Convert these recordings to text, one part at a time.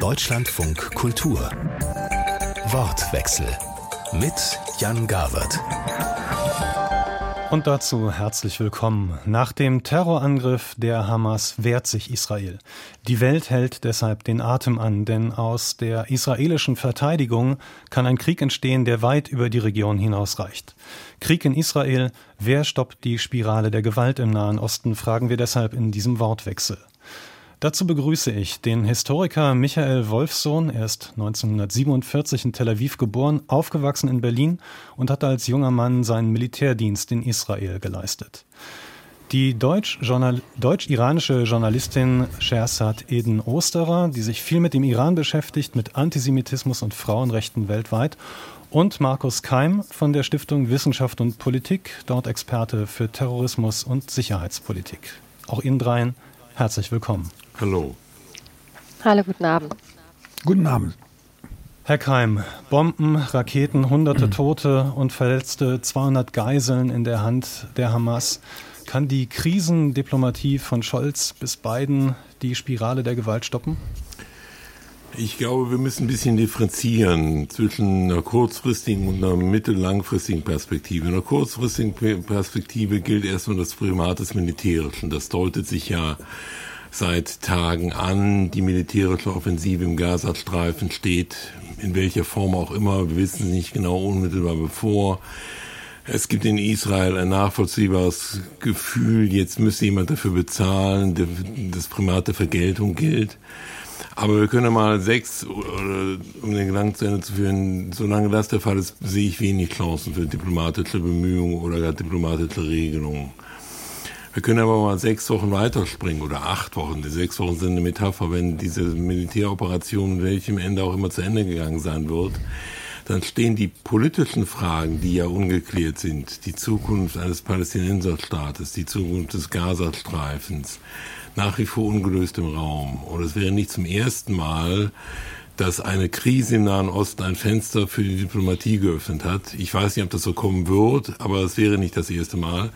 Deutschlandfunk Kultur. Wortwechsel mit Jan Gawert. Und dazu herzlich willkommen. Nach dem Terrorangriff der Hamas wehrt sich Israel. Die Welt hält deshalb den Atem an, denn aus der israelischen Verteidigung kann ein Krieg entstehen, der weit über die Region hinausreicht. Krieg in Israel, wer stoppt die Spirale der Gewalt im Nahen Osten, fragen wir deshalb in diesem Wortwechsel. Dazu begrüße ich den Historiker Michael Wolfsohn. Er ist 1947 in Tel Aviv geboren, aufgewachsen in Berlin und hat als junger Mann seinen Militärdienst in Israel geleistet. Die deutsch-iranische Journalistin Shersat Eden Osterer, die sich viel mit dem Iran beschäftigt, mit Antisemitismus und Frauenrechten weltweit. Und Markus Keim von der Stiftung Wissenschaft und Politik, dort Experte für Terrorismus und Sicherheitspolitik. Auch Ihnen dreien herzlich willkommen. Hallo. Hallo, guten Abend. Guten Abend. Herr Keim, Bomben, Raketen, hunderte mhm. Tote und Verletzte, 200 Geiseln in der Hand der Hamas. Kann die Krisendiplomatie von Scholz bis Biden die Spirale der Gewalt stoppen? Ich glaube, wir müssen ein bisschen differenzieren zwischen einer kurzfristigen und einer mittellangfristigen Perspektive. In einer kurzfristigen Perspektive gilt erstmal das Primat des Militärischen. Das deutet sich ja seit Tagen an. Die militärische Offensive im Gazastreifen steht in welcher Form auch immer, wir wissen es nicht genau unmittelbar bevor. Es gibt in Israel ein nachvollziehbares Gefühl, jetzt müsste jemand dafür bezahlen, das Primat der Vergeltung gilt. Aber wir können mal sechs, um den Gedanken zu Ende zu führen, solange das der Fall ist, sehe ich wenig Chancen für diplomatische Bemühungen oder gar diplomatische Regelungen. Wir können aber mal sechs Wochen weiterspringen oder acht Wochen. Die sechs Wochen sind eine Metapher, wenn diese Militäroperation, welchem Ende auch immer zu Ende gegangen sein wird, dann stehen die politischen Fragen, die ja ungeklärt sind, die Zukunft eines Palästinenserstaates, die Zukunft des Gazastreifens, nach wie vor ungelöst im Raum. Und es wäre nicht zum ersten Mal, dass eine Krise im Nahen Osten ein Fenster für die Diplomatie geöffnet hat. Ich weiß nicht, ob das so kommen wird, aber es wäre nicht das erste Mal.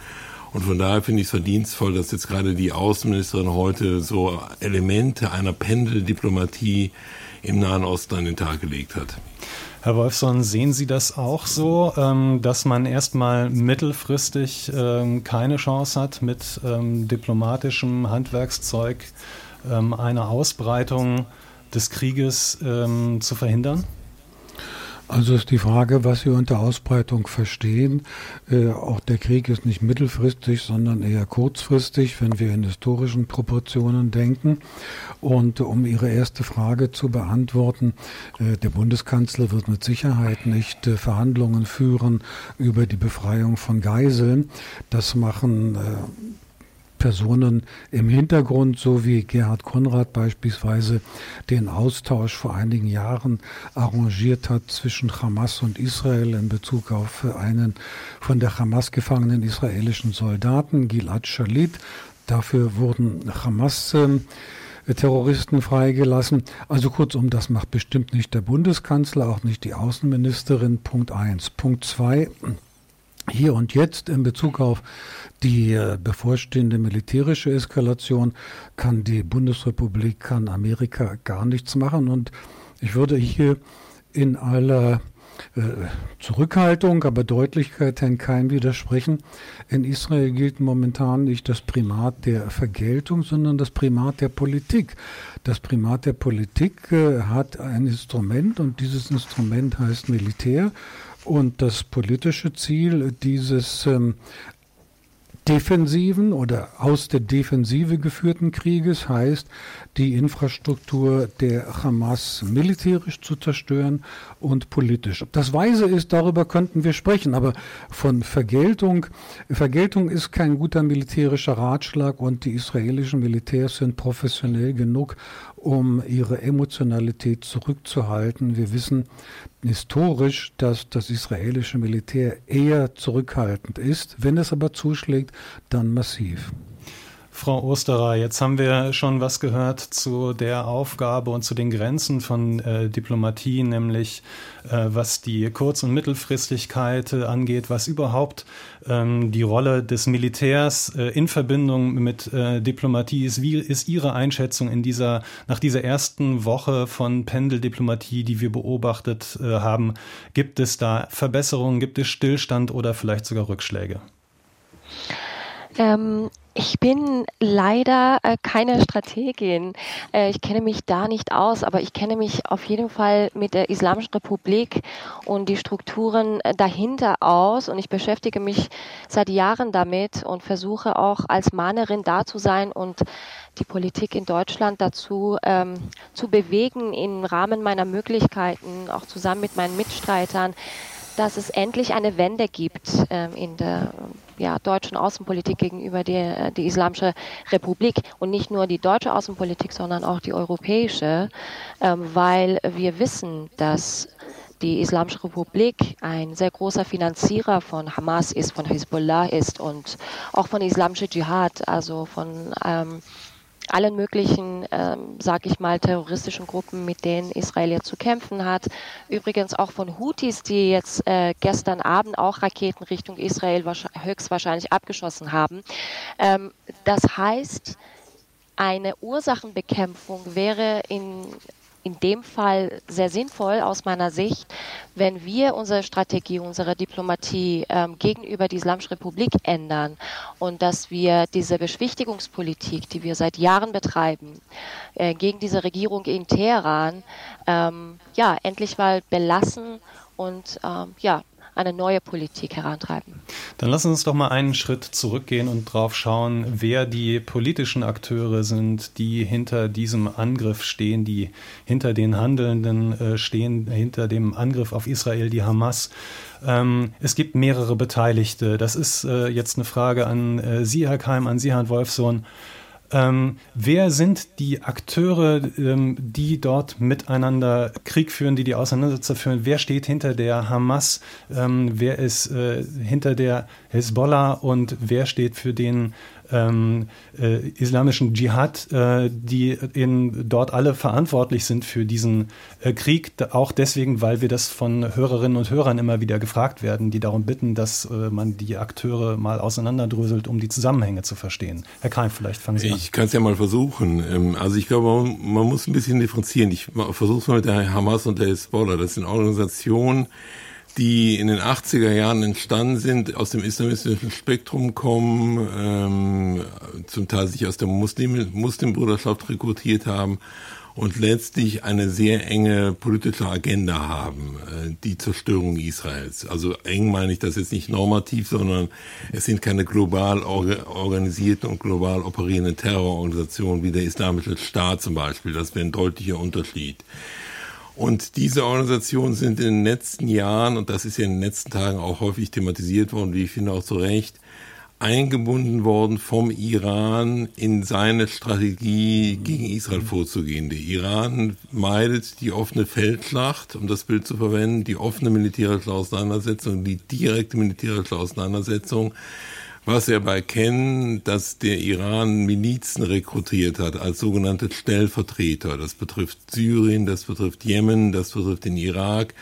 Und von daher finde ich es verdienstvoll, dass jetzt gerade die Außenministerin heute so Elemente einer Pendeldiplomatie im Nahen Osten an den Tag gelegt hat. Herr Wolfson, sehen Sie das auch so, ähm, dass man erstmal mittelfristig ähm, keine Chance hat, mit ähm, diplomatischem Handwerkszeug eine Ausbreitung des Krieges zu verhindern? Also ist die Frage, was Sie unter Ausbreitung verstehen. Äh, auch der Krieg ist nicht mittelfristig, sondern eher kurzfristig, wenn wir in historischen Proportionen denken. Und um Ihre erste Frage zu beantworten, äh, der Bundeskanzler wird mit Sicherheit nicht äh, Verhandlungen führen über die Befreiung von Geiseln. Das machen äh, Personen im Hintergrund, so wie Gerhard Konrad beispielsweise den Austausch vor einigen Jahren arrangiert hat zwischen Hamas und Israel in Bezug auf einen von der Hamas gefangenen israelischen Soldaten, Gilad Shalit. Dafür wurden Hamas äh, Terroristen freigelassen. Also kurzum, das macht bestimmt nicht der Bundeskanzler, auch nicht die Außenministerin. Punkt eins. Punkt zwei hier und jetzt in Bezug auf die äh, bevorstehende militärische Eskalation kann die Bundesrepublik, kann Amerika gar nichts machen. Und ich würde hier in aller äh, Zurückhaltung, aber Deutlichkeit Herrn Keim widersprechen. In Israel gilt momentan nicht das Primat der Vergeltung, sondern das Primat der Politik. Das Primat der Politik äh, hat ein Instrument und dieses Instrument heißt Militär. Und das politische Ziel dieses ähm, defensiven oder aus der Defensive geführten Krieges heißt, die Infrastruktur der Hamas militärisch zu zerstören und politisch. Das weise ist, darüber könnten wir sprechen, aber von Vergeltung, Vergeltung ist kein guter militärischer Ratschlag und die israelischen Militärs sind professionell genug, um ihre Emotionalität zurückzuhalten. Wir wissen historisch, dass das israelische Militär eher zurückhaltend ist. Wenn es aber zuschlägt, dann massiv. Frau Osterer, jetzt haben wir schon was gehört zu der Aufgabe und zu den Grenzen von äh, Diplomatie, nämlich äh, was die Kurz- und Mittelfristigkeit äh, angeht, was überhaupt ähm, die Rolle des Militärs äh, in Verbindung mit äh, Diplomatie ist. Wie ist Ihre Einschätzung in dieser, nach dieser ersten Woche von Pendeldiplomatie, die wir beobachtet äh, haben? Gibt es da Verbesserungen, gibt es Stillstand oder vielleicht sogar Rückschläge? Ähm, ich bin leider äh, keine Strategin. Äh, ich kenne mich da nicht aus, aber ich kenne mich auf jeden Fall mit der Islamischen Republik und die Strukturen äh, dahinter aus. Und ich beschäftige mich seit Jahren damit und versuche auch als Mahnerin da zu sein und die Politik in Deutschland dazu ähm, zu bewegen, im Rahmen meiner Möglichkeiten, auch zusammen mit meinen Mitstreitern, dass es endlich eine Wende gibt ähm, in der ja, deutschen Außenpolitik gegenüber der die Islamische Republik und nicht nur die deutsche Außenpolitik, sondern auch die europäische, ähm, weil wir wissen, dass die Islamische Republik ein sehr großer Finanzierer von Hamas ist, von Hezbollah ist und auch von islamischer Dschihad, also von ähm, allen möglichen, ähm, sag ich mal, terroristischen Gruppen, mit denen Israel jetzt zu kämpfen hat. Übrigens auch von Houthis, die jetzt äh, gestern Abend auch Raketen Richtung Israel höchstwahrscheinlich abgeschossen haben. Ähm, das heißt, eine Ursachenbekämpfung wäre in in dem Fall sehr sinnvoll aus meiner Sicht, wenn wir unsere Strategie, unsere Diplomatie ähm, gegenüber der Islamischen Republik ändern und dass wir diese Beschwichtigungspolitik, die wir seit Jahren betreiben, äh, gegen diese Regierung in Teheran, ähm, ja, endlich mal belassen und ähm, ja, eine neue Politik herantreiben. Dann lassen Sie uns doch mal einen Schritt zurückgehen und drauf schauen, wer die politischen Akteure sind, die hinter diesem Angriff stehen, die hinter den Handelnden äh, stehen, hinter dem Angriff auf Israel, die Hamas. Ähm, es gibt mehrere Beteiligte. Das ist äh, jetzt eine Frage an äh, Sie, Herr Keim, an Sie, Herrn Wolfsohn. Ähm, wer sind die Akteure, ähm, die dort miteinander Krieg führen, die die Auseinandersetzung führen? Wer steht hinter der Hamas? Ähm, wer ist äh, hinter der Hezbollah und wer steht für den ähm, äh, islamischen Dschihad, äh, die in, dort alle verantwortlich sind für diesen äh, Krieg, auch deswegen, weil wir das von Hörerinnen und Hörern immer wieder gefragt werden, die darum bitten, dass äh, man die Akteure mal auseinanderdröselt, um die Zusammenhänge zu verstehen. Herr Keim, vielleicht fangen Sie an. Ich kann es ja mal versuchen. Ähm, also ich glaube, man, man muss ein bisschen differenzieren. Ich versuche es mal mit der Hamas und der Hezbollah. Das sind Organisationen, die in den 80er Jahren entstanden sind, aus dem islamistischen Spektrum kommen, ähm, zum Teil sich aus der Muslim Muslimbruderschaft rekrutiert haben und letztlich eine sehr enge politische Agenda haben, äh, die Zerstörung Israels. Also eng meine ich das jetzt nicht normativ, sondern es sind keine global organisierten und global operierenden Terrororganisationen wie der Islamische Staat zum Beispiel. Das wäre ein deutlicher Unterschied. Und diese Organisationen sind in den letzten Jahren, und das ist ja in den letzten Tagen auch häufig thematisiert worden, wie ich finde auch zu Recht, eingebunden worden vom Iran in seine Strategie gegen Israel vorzugehen. Der Iran meidet die offene Feldschlacht, um das Bild zu verwenden, die offene militärische Auseinandersetzung, die direkte militärische Auseinandersetzung was er bei kennen, dass der Iran Milizen rekrutiert hat als sogenannte Stellvertreter. Das betrifft Syrien, das betrifft Jemen, das betrifft den Irak.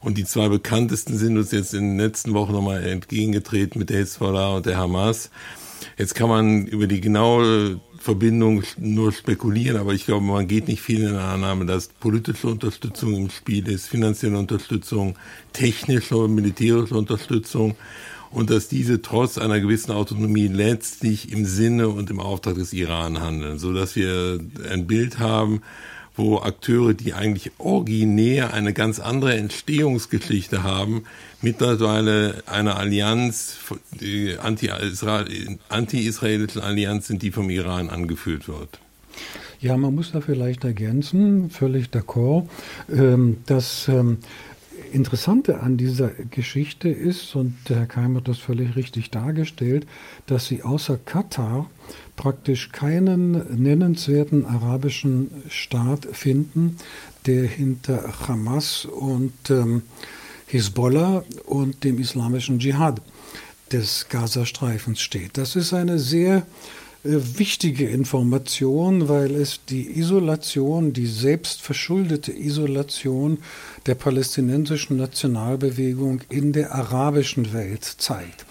Und die zwei bekanntesten sind uns jetzt in den letzten Wochen nochmal entgegengetreten mit der Hezbollah und der Hamas. Jetzt kann man über die genaue Verbindung nur spekulieren, aber ich glaube, man geht nicht viel in der Annahme, dass politische Unterstützung im Spiel ist, finanzielle Unterstützung, technische und militärische Unterstützung und dass diese trotz einer gewissen Autonomie letztlich im Sinne und im Auftrag des Iran handeln, so dass wir ein Bild haben, wo Akteure, die eigentlich originär eine ganz andere Entstehungsgeschichte haben, mittlerweile eine Allianz, die anti-israelischen Allianz sind, die vom Iran angeführt wird. Ja, man muss da vielleicht ergänzen, völlig d'accord, ähm, dass ähm, Interessante an dieser Geschichte ist, und der Herr Keim hat das völlig richtig dargestellt, dass sie außer Katar praktisch keinen nennenswerten arabischen Staat finden, der hinter Hamas und ähm, Hisbollah und dem islamischen Dschihad des Gazastreifens steht. Das ist eine sehr wichtige Information, weil es die Isolation, die selbstverschuldete Isolation der palästinensischen Nationalbewegung in der arabischen Welt zeigt.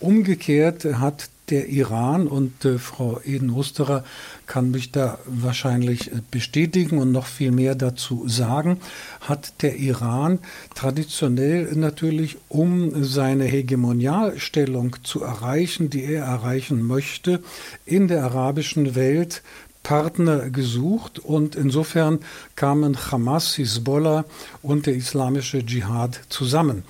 Umgekehrt hat der Iran und äh, Frau Eden-Osterer kann mich da wahrscheinlich äh, bestätigen und noch viel mehr dazu sagen, hat der Iran traditionell natürlich, um seine Hegemonialstellung zu erreichen, die er erreichen möchte, in der arabischen Welt Partner gesucht und insofern kamen Hamas, Hisbollah und der islamische Dschihad zusammen.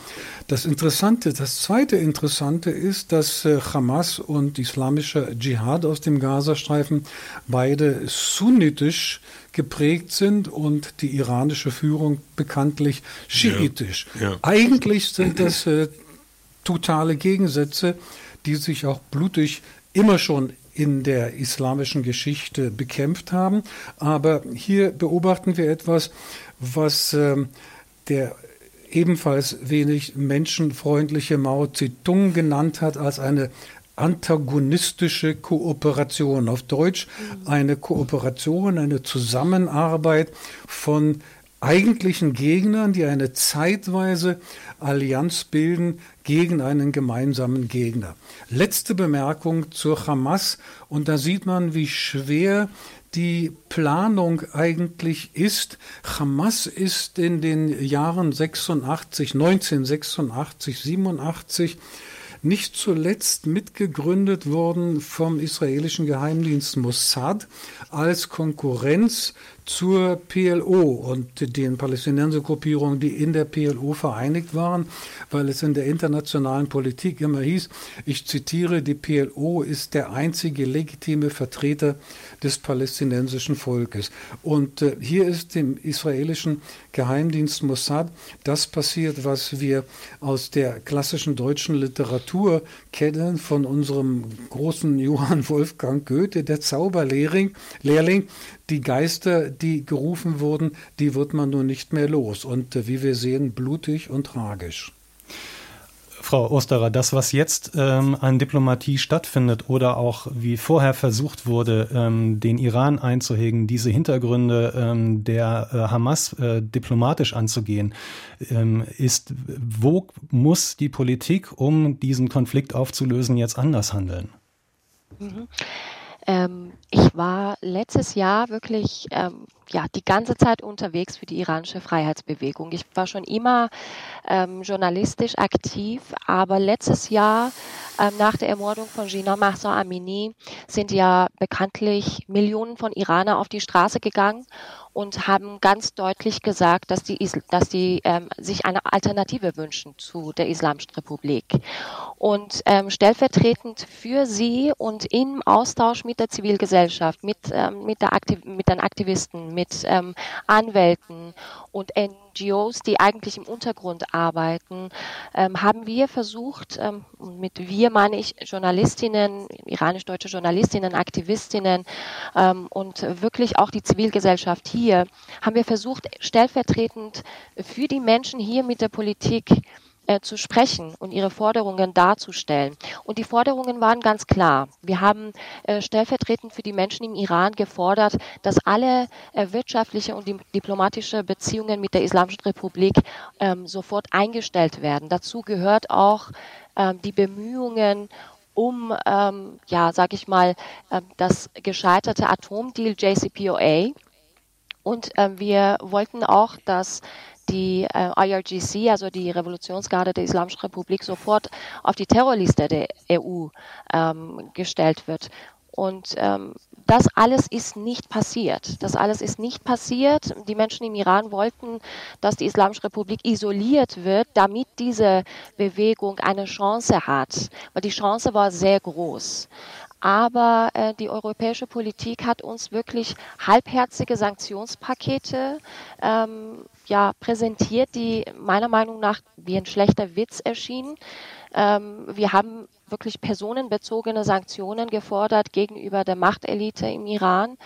Das Interessante, das zweite Interessante ist, dass äh, Hamas und islamischer Dschihad aus dem Gazastreifen beide sunnitisch geprägt sind und die iranische Führung bekanntlich schiitisch. Ja, ja. Eigentlich sind das äh, totale Gegensätze, die sich auch blutig immer schon in der islamischen Geschichte bekämpft haben. Aber hier beobachten wir etwas, was äh, der ebenfalls wenig menschenfreundliche Mao Zedong genannt hat als eine antagonistische Kooperation. Auf Deutsch eine Kooperation, eine Zusammenarbeit von eigentlichen Gegnern, die eine zeitweise Allianz bilden gegen einen gemeinsamen Gegner. Letzte Bemerkung zur Hamas und da sieht man, wie schwer die Planung eigentlich ist. Hamas ist in den Jahren 86, 1986, 87 nicht zuletzt mitgegründet worden vom israelischen Geheimdienst Mossad als Konkurrenz zur PLO und den Palästinensergruppierungen, die in der PLO vereinigt waren, weil es in der internationalen Politik immer hieß, ich zitiere, die PLO ist der einzige legitime Vertreter des palästinensischen Volkes. Und äh, hier ist dem israelischen Geheimdienst Mossad das passiert, was wir aus der klassischen deutschen Literatur kennen von unserem großen Johann Wolfgang Goethe, der Zauberlehrling, Lehrling, die Geister, die gerufen wurden, die wird man nun nicht mehr los. Und äh, wie wir sehen, blutig und tragisch. Frau Osterer, das, was jetzt ähm, an Diplomatie stattfindet oder auch wie vorher versucht wurde, ähm, den Iran einzuhegen, diese Hintergründe ähm, der äh, Hamas äh, diplomatisch anzugehen, ähm, ist, wo muss die Politik, um diesen Konflikt aufzulösen, jetzt anders handeln? Mhm. Ich war letztes Jahr wirklich ähm, ja, die ganze Zeit unterwegs für die iranische Freiheitsbewegung. Ich war schon immer ähm, journalistisch aktiv, aber letztes Jahr ähm, nach der Ermordung von Gina Mahsa Amini sind ja bekanntlich Millionen von Iranern auf die Straße gegangen und haben ganz deutlich gesagt, dass die, dass die ähm, sich eine Alternative wünschen zu der Islamischen Republik. Und ähm, stellvertretend für sie und im Austausch mit der Zivilgesellschaft, mit, ähm, mit, der Aktiv mit den Aktivisten, mit ähm, Anwälten und NGOs, die eigentlich im Untergrund arbeiten, ähm, haben wir versucht, ähm, mit wir meine ich Journalistinnen, iranisch-deutsche Journalistinnen, Aktivistinnen ähm, und wirklich auch die Zivilgesellschaft hier, haben wir versucht, stellvertretend für die Menschen hier mit der Politik äh, zu sprechen und ihre Forderungen darzustellen. Und die Forderungen waren ganz klar. Wir haben äh, stellvertretend für die Menschen im Iran gefordert, dass alle äh, wirtschaftliche und diplomatische Beziehungen mit der Islamischen Republik ähm, sofort eingestellt werden. Dazu gehört auch ähm, die Bemühungen um, ähm, ja, sag ich mal, äh, das gescheiterte Atomdeal JCPOA. Und ähm, wir wollten auch, dass die äh, IRGC, also die Revolutionsgarde der Islamischen Republik, sofort auf die Terrorliste der EU ähm, gestellt wird. Und ähm, das alles ist nicht passiert. Das alles ist nicht passiert. Die Menschen im Iran wollten, dass die Islamische Republik isoliert wird, damit diese Bewegung eine Chance hat. Weil die Chance war sehr groß. Aber äh, die europäische Politik hat uns wirklich halbherzige Sanktionspakete ähm, ja, präsentiert, die meiner Meinung nach wie ein schlechter Witz erschienen. Ähm, wir haben wirklich personenbezogene Sanktionen gefordert gegenüber der Machtelite im Iran.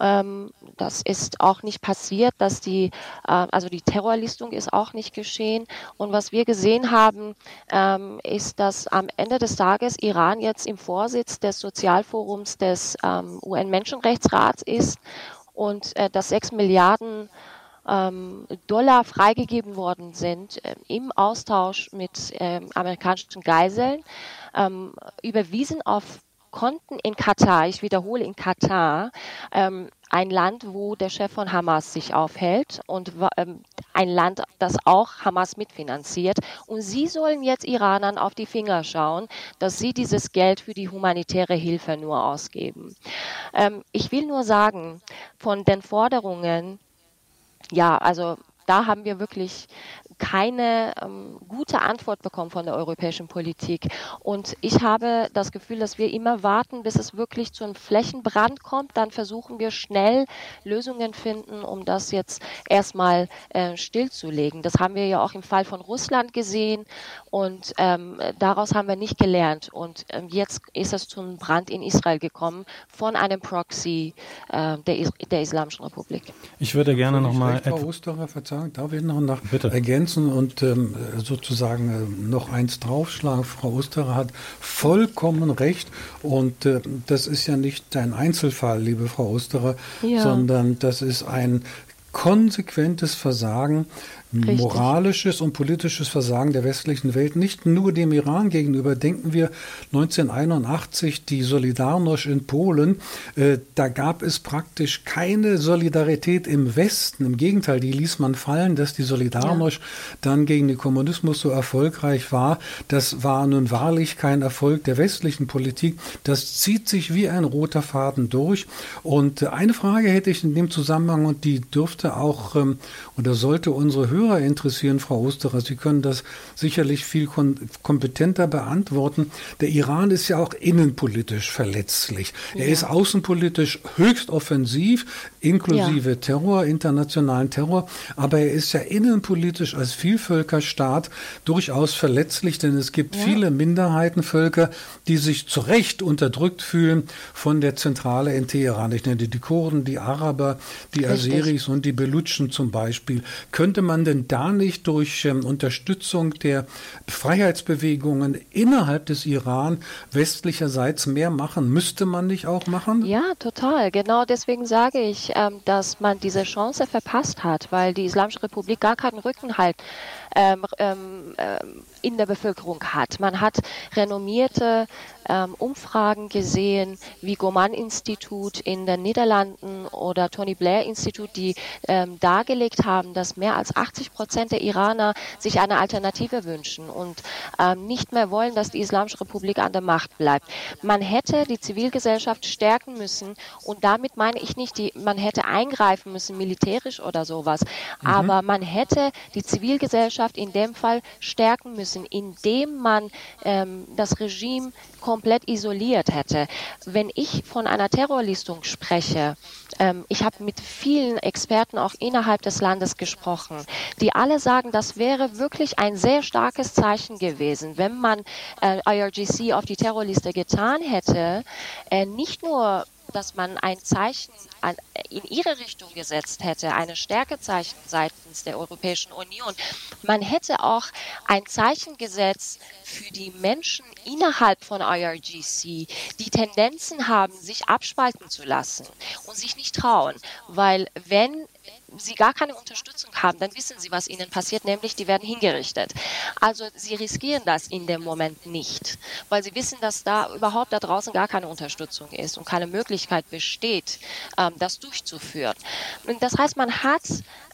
Ähm, das ist auch nicht passiert, dass die, äh, also die Terrorlistung ist auch nicht geschehen. Und was wir gesehen haben, ähm, ist, dass am Ende des Tages Iran jetzt im Vorsitz des Sozialforums des ähm, UN-Menschenrechtsrats ist und äh, dass sechs Milliarden ähm, Dollar freigegeben worden sind äh, im Austausch mit äh, amerikanischen Geiseln, ähm, überwiesen auf Konten in Katar, ich wiederhole in Katar, ähm, ein Land, wo der Chef von Hamas sich aufhält und ähm, ein Land, das auch Hamas mitfinanziert. Und sie sollen jetzt Iranern auf die Finger schauen, dass sie dieses Geld für die humanitäre Hilfe nur ausgeben. Ähm, ich will nur sagen, von den Forderungen, ja, also da haben wir wirklich keine ähm, gute Antwort bekommen von der europäischen Politik. Und ich habe das Gefühl, dass wir immer warten, bis es wirklich zu einem Flächenbrand kommt. Dann versuchen wir schnell Lösungen finden, um das jetzt erstmal äh, stillzulegen. Das haben wir ja auch im Fall von Russland gesehen und ähm, daraus haben wir nicht gelernt. Und ähm, jetzt ist es zum Brand in Israel gekommen von einem Proxy äh, der, Is der Islamischen Republik. Ich würde gerne nochmal. Frau Osterer, Verzeihung, darf ich noch nach Bitte. ergänzen und ähm, sozusagen äh, noch eins draufschlagen? Frau Osterer hat vollkommen recht und äh, das ist ja nicht ein Einzelfall, liebe Frau Osterer, ja. sondern das ist ein konsequentes Versagen Richtig. moralisches und politisches Versagen der westlichen Welt, nicht nur dem Iran gegenüber. Denken wir 1981 die Solidarność in Polen. Äh, da gab es praktisch keine Solidarität im Westen. Im Gegenteil, die ließ man fallen, dass die Solidarność ja. dann gegen den Kommunismus so erfolgreich war. Das war nun wahrlich kein Erfolg der westlichen Politik. Das zieht sich wie ein roter Faden durch. Und eine Frage hätte ich in dem Zusammenhang, und die dürfte auch, ähm, oder sollte unsere Hörer interessieren, Frau Osterer. Sie können das sicherlich viel kompetenter beantworten. Der Iran ist ja auch innenpolitisch verletzlich. Ja. Er ist außenpolitisch höchst offensiv, inklusive ja. Terror, internationalen Terror. Aber er ist ja innenpolitisch als Vielvölkerstaat durchaus verletzlich, denn es gibt ja. viele Minderheitenvölker, die sich zu Recht unterdrückt fühlen von der Zentrale in Teheran. Ich nenne die Kurden, die Araber, die Aseris und die Belutschen zum Beispiel. Könnte man denn da nicht durch ähm, Unterstützung der Freiheitsbewegungen innerhalb des Iran westlicherseits mehr machen? Müsste man nicht auch machen? Ja, total. Genau deswegen sage ich, ähm, dass man diese Chance verpasst hat, weil die Islamische Republik gar keinen Rückenhalt ähm, ähm, ähm, in der Bevölkerung hat. Man hat renommierte ähm, Umfragen gesehen, wie Goman-Institut in den Niederlanden oder Tony Blair-Institut, die ähm, dargelegt haben, dass mehr als 80 Prozent der Iraner sich eine Alternative wünschen und ähm, nicht mehr wollen, dass die Islamische Republik an der Macht bleibt. Man hätte die Zivilgesellschaft stärken müssen und damit meine ich nicht, die, man hätte eingreifen müssen, militärisch oder sowas, mhm. aber man hätte die Zivilgesellschaft in dem Fall stärken müssen, indem man ähm, das Regime komplett isoliert hätte. Wenn ich von einer Terrorlistung spreche, ähm, ich habe mit vielen Experten auch innerhalb des Landes gesprochen, die alle sagen, das wäre wirklich ein sehr starkes Zeichen gewesen, wenn man äh, IRGC auf die Terrorliste getan hätte, äh, nicht nur dass man ein Zeichen in ihre Richtung gesetzt hätte, eine Stärkezeichen seitens der Europäischen Union. Man hätte auch ein Zeichen gesetzt für die Menschen innerhalb von IRGC, die Tendenzen haben, sich abspalten zu lassen und sich nicht trauen. Weil wenn sie gar keine Unterstützung haben, dann wissen sie, was ihnen passiert, nämlich die werden hingerichtet. Also sie riskieren das in dem Moment nicht, weil sie wissen, dass da überhaupt da draußen gar keine Unterstützung ist und keine Möglichkeit besteht, ähm, das durchzuführen. Und das heißt, man hat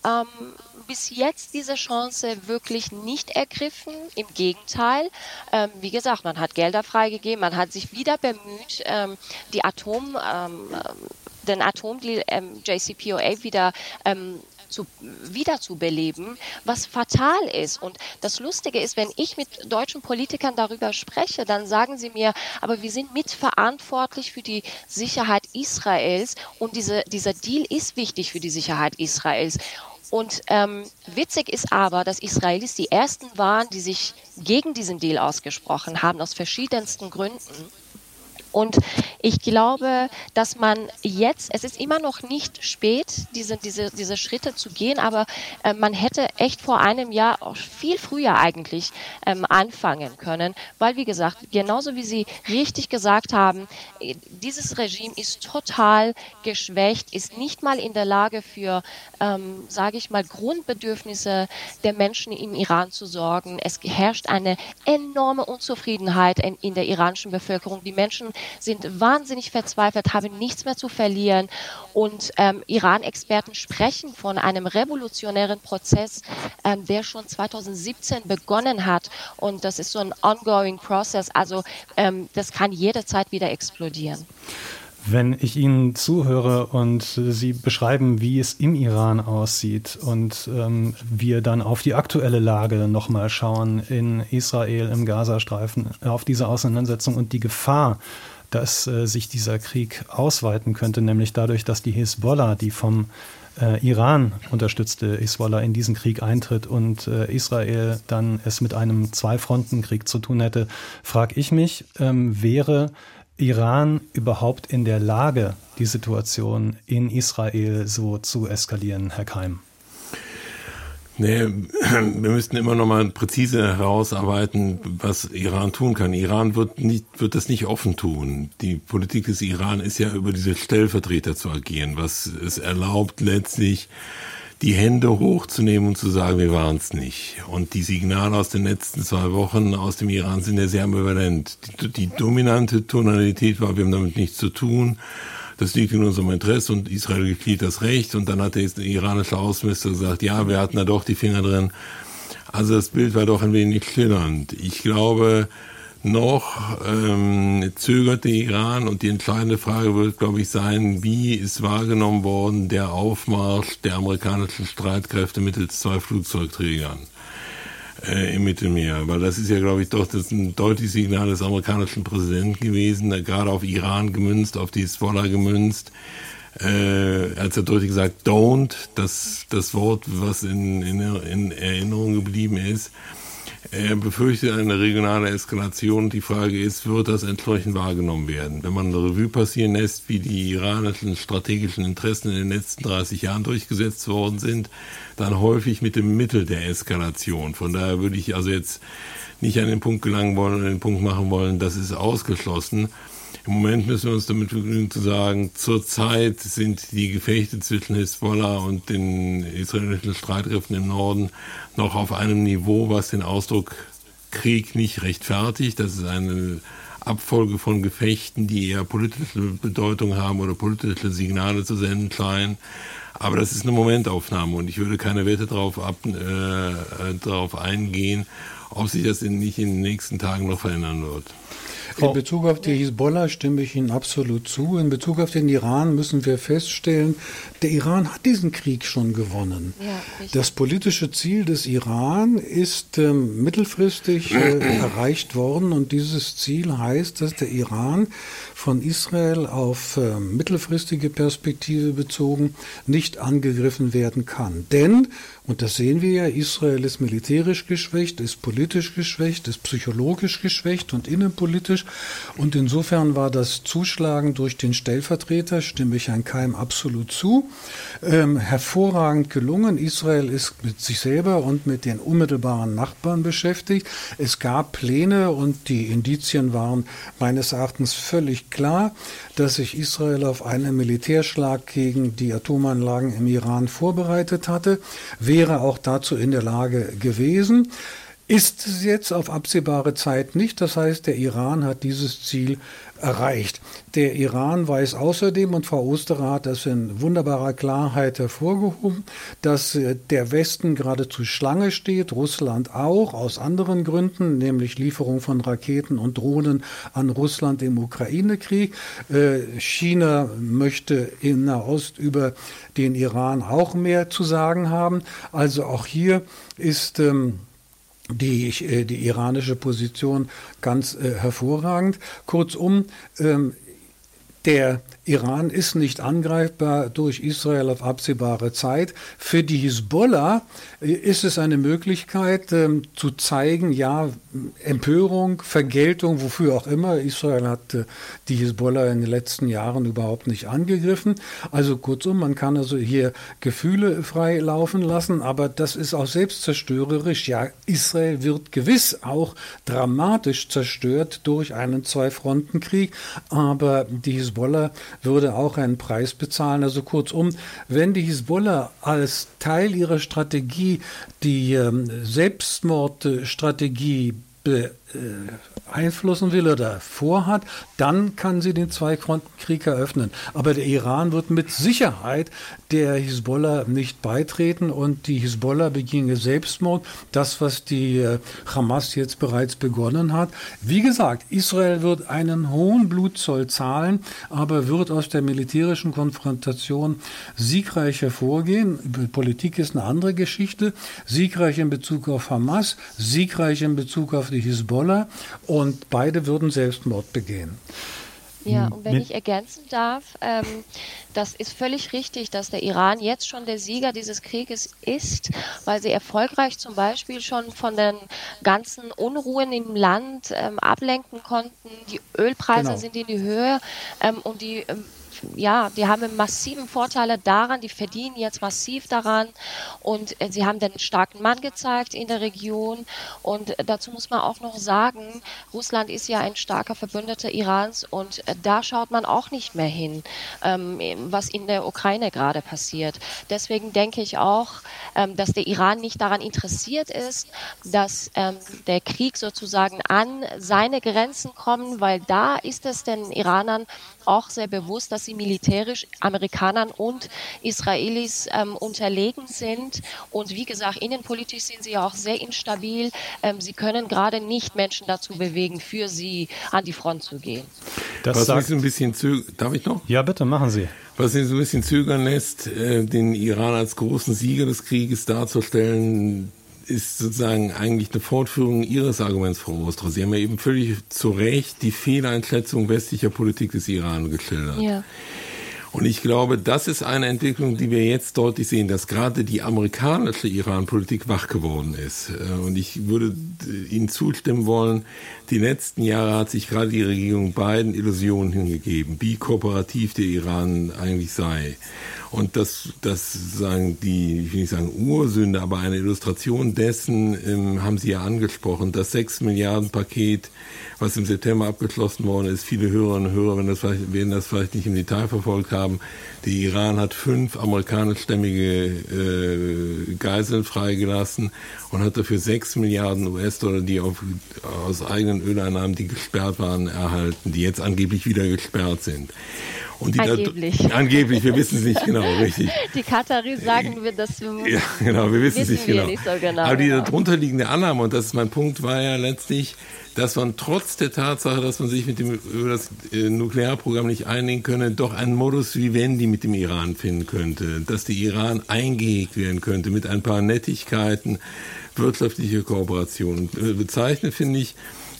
ähm, bis jetzt diese Chance wirklich nicht ergriffen. Im Gegenteil, ähm, wie gesagt, man hat Gelder freigegeben, man hat sich wieder bemüht, ähm, die Atom ähm, den Atomdeal ähm, JCPOA wieder ähm, zu, wiederzubeleben, was fatal ist. Und das Lustige ist, wenn ich mit deutschen Politikern darüber spreche, dann sagen sie mir, aber wir sind mitverantwortlich für die Sicherheit Israels und diese, dieser Deal ist wichtig für die Sicherheit Israels. Und ähm, witzig ist aber, dass Israelis die ersten waren, die sich gegen diesen Deal ausgesprochen haben, aus verschiedensten Gründen. Und ich glaube, dass man jetzt, es ist immer noch nicht spät, diese, diese, diese Schritte zu gehen, aber äh, man hätte echt vor einem Jahr auch viel früher eigentlich ähm, anfangen können, weil, wie gesagt, genauso wie Sie richtig gesagt haben, äh, dieses Regime ist total geschwächt, ist nicht mal in der Lage für, ähm, sage ich mal, Grundbedürfnisse der Menschen im Iran zu sorgen. Es herrscht eine enorme Unzufriedenheit in, in der iranischen Bevölkerung. Die Menschen sind wahnsinnig verzweifelt, haben nichts mehr zu verlieren. Und ähm, Iran-Experten sprechen von einem revolutionären Prozess, ähm, der schon 2017 begonnen hat. Und das ist so ein ongoing process. Also ähm, das kann jederzeit wieder explodieren. Wenn ich Ihnen zuhöre und Sie beschreiben, wie es im Iran aussieht und ähm, wir dann auf die aktuelle Lage nochmal schauen in Israel, im Gazastreifen, auf diese Auseinandersetzung und die Gefahr, dass äh, sich dieser Krieg ausweiten könnte, nämlich dadurch, dass die Hisbollah, die vom äh, Iran unterstützte Hisbollah in diesen Krieg eintritt und äh, Israel dann es mit einem Zwei-Fronten-Krieg zu tun hätte, frage ich mich, ähm, wäre Iran überhaupt in der Lage, die Situation in Israel so zu eskalieren, Herr Keim? Nee, wir müssten immer noch mal präzise herausarbeiten, was Iran tun kann. Iran wird nicht, wird das nicht offen tun. Die Politik des Iran ist ja über diese Stellvertreter zu agieren, was es erlaubt letztlich die Hände hochzunehmen und zu sagen, wir waren es nicht. Und die Signale aus den letzten zwei Wochen aus dem Iran sind ja sehr ambivalent. Die, die dominante Tonalität war, wir haben damit nichts zu tun das liegt in unserem Interesse und Israel gekniet das Recht. Und dann hat der iranische Außenminister gesagt, ja, wir hatten da doch die Finger drin. Also das Bild war doch ein wenig schillernd. Ich glaube, noch ähm, zögert der Iran und die entscheidende Frage wird, glaube ich, sein, wie ist wahrgenommen worden der Aufmarsch der amerikanischen Streitkräfte mittels zwei Flugzeugträgern äh, im Mittelmeer, weil das ist ja, glaube ich, doch das ein deutliches Signal des amerikanischen Präsidenten gewesen, gerade auf Iran gemünzt, auf die Hezbollah gemünzt. Äh, als er deutlich gesagt, don't, das, das Wort, was in, in, in Erinnerung geblieben ist, er befürchtet eine regionale Eskalation. Die Frage ist, wird das entsprechend wahrgenommen werden? Wenn man eine Revue passieren lässt, wie die iranischen strategischen Interessen in den letzten 30 Jahren durchgesetzt worden sind, dann häufig mit dem Mittel der Eskalation. Von daher würde ich also jetzt nicht an den Punkt gelangen wollen, an den Punkt machen wollen, das ist ausgeschlossen. Im Moment müssen wir uns damit begnügen zu sagen, zurzeit sind die Gefechte zwischen Hezbollah und den israelischen Streitkräften im Norden noch auf einem Niveau, was den Ausdruck Krieg nicht rechtfertigt. Das ist eine Abfolge von Gefechten, die eher politische Bedeutung haben oder politische Signale zu senden scheinen. Aber das ist eine Momentaufnahme und ich würde keine Wette darauf, ab, äh, darauf eingehen, ob sich das in, nicht in den nächsten Tagen noch verändern wird. In Bezug auf die Hisbollah stimme ich Ihnen absolut zu. In Bezug auf den Iran müssen wir feststellen, der Iran hat diesen Krieg schon gewonnen. Ja, das politische Ziel des Iran ist ähm, mittelfristig äh, erreicht worden und dieses Ziel heißt, dass der Iran von Israel auf äh, mittelfristige Perspektive bezogen nicht angegriffen werden kann. Denn und das sehen wir ja, Israel ist militärisch geschwächt, ist politisch geschwächt, ist psychologisch geschwächt und innenpolitisch. Und insofern war das Zuschlagen durch den Stellvertreter, stimme ich Herrn Keim absolut zu, ähm, hervorragend gelungen. Israel ist mit sich selber und mit den unmittelbaren Nachbarn beschäftigt. Es gab Pläne und die Indizien waren meines Erachtens völlig klar, dass sich Israel auf einen Militärschlag gegen die Atomanlagen im Iran vorbereitet hatte wäre auch dazu in der Lage gewesen. Ist es jetzt auf absehbare Zeit nicht. Das heißt, der Iran hat dieses Ziel erreicht. Der Iran weiß außerdem, und Frau Osterer hat das in wunderbarer Klarheit hervorgehoben, dass äh, der Westen geradezu Schlange steht, Russland auch, aus anderen Gründen, nämlich Lieferung von Raketen und Drohnen an Russland im Ukraine-Krieg. Äh, China möchte in Nahost über den Iran auch mehr zu sagen haben. Also auch hier ist ähm, die, äh, die iranische Position ganz äh, hervorragend. Kurzum, ähm, der Iran ist nicht angreifbar durch Israel auf absehbare Zeit. Für die Hisbollah äh, ist es eine Möglichkeit ähm, zu zeigen, ja, Empörung, Vergeltung, wofür auch immer. Israel hat äh, die Hisbollah in den letzten Jahren überhaupt nicht angegriffen. Also kurzum, man kann also hier Gefühle frei laufen lassen, aber das ist auch selbstzerstörerisch. Ja, Israel wird gewiss auch dramatisch zerstört durch einen Zwei-Fronten-Krieg, aber die Hisbollah würde auch einen Preis bezahlen. Also kurzum, wenn die Hisbollah als Teil ihrer Strategie die ähm, Selbstmordstrategie beeinflussen will oder vorhat, dann kann sie den Zweifrontenkrieg eröffnen. Aber der Iran wird mit Sicherheit der Hisbollah nicht beitreten und die Hisbollah beginge Selbstmord. Das, was die äh, Hamas jetzt bereits begonnen hat. Wie gesagt, Israel wird einen hohen Blutzoll zahlen, aber wird aus der militärischen Konfrontation siegreich hervorgehen. Politik ist eine andere Geschichte. Siegreich in Bezug auf Hamas, siegreich in Bezug auf die Hisbollah beide würden Selbstmord begehen. Ja, und wenn ich ergänzen darf, ähm, das ist völlig richtig, dass der Iran jetzt schon der Sieger dieses Krieges ist, weil sie erfolgreich zum Beispiel schon von den ganzen Unruhen im Land ähm, ablenken konnten. Die Ölpreise genau. sind in die Höhe ähm, und die ähm, ja, die haben massiven Vorteile daran, die verdienen jetzt massiv daran. Und äh, sie haben den starken Mann gezeigt in der Region. Und äh, dazu muss man auch noch sagen, Russland ist ja ein starker Verbündeter Irans. Und äh, da schaut man auch nicht mehr hin, ähm, was in der Ukraine gerade passiert. Deswegen denke ich auch, ähm, dass der Iran nicht daran interessiert ist, dass ähm, der Krieg sozusagen an seine Grenzen kommt, weil da ist es den Iranern auch sehr bewusst, dass sie militärisch Amerikanern und Israelis ähm, unterlegen sind. Und wie gesagt, innenpolitisch sind sie ja auch sehr instabil. Ähm, sie können gerade nicht Menschen dazu bewegen, für sie an die Front zu gehen. Das Was sagt, ein bisschen Darf ich noch? Ja, bitte, machen Sie. Was ihn so ein bisschen zögern lässt, äh, den Iran als großen Sieger des Krieges darzustellen, ist sozusagen eigentlich eine Fortführung Ihres Arguments, Frau Rostra. Sie haben ja eben völlig zu Recht die Fehleinschätzung westlicher Politik des Iran geschildert. Ja. Und ich glaube, das ist eine Entwicklung, die wir jetzt deutlich sehen, dass gerade die amerikanische Iran-Politik wach geworden ist. Äh, und ich würde äh, Ihnen zustimmen wollen, die letzten Jahre hat sich gerade die Regierung beiden Illusionen hingegeben, wie kooperativ der Iran eigentlich sei. Und das, das sagen die, ich will nicht sagen Ursünde, aber eine Illustration dessen ähm, haben Sie ja angesprochen, das 6 Milliarden Paket, was im September abgeschlossen worden ist. Viele Hörerinnen und Hörer, wenn das vielleicht, werden das vielleicht nicht im Detail verfolgt haben. Der Iran hat fünf amerikanischstämmige äh, Geiseln freigelassen und hat dafür 6 Milliarden US-Dollar, die auf, aus eigenen Öleinnahmen, die gesperrt waren, erhalten, die jetzt angeblich wieder gesperrt sind. Und angeblich. Da, angeblich, wir wissen es nicht genau, richtig. Die Kataris sagen wir, dass wir. Ja, genau, wir wissen es nicht, genau. nicht so genau. Aber die genau. darunter liegende Annahme, und das ist mein Punkt, war ja letztlich, dass man trotz der Tatsache, dass man sich mit dem, über das äh, Nuklearprogramm nicht einigen könne, doch einen Modus vivendi mit dem Iran finden könnte, dass der Iran eingehegt werden könnte mit ein paar Nettigkeiten, wirtschaftliche Kooperation. Äh, Bezeichnend finde ich,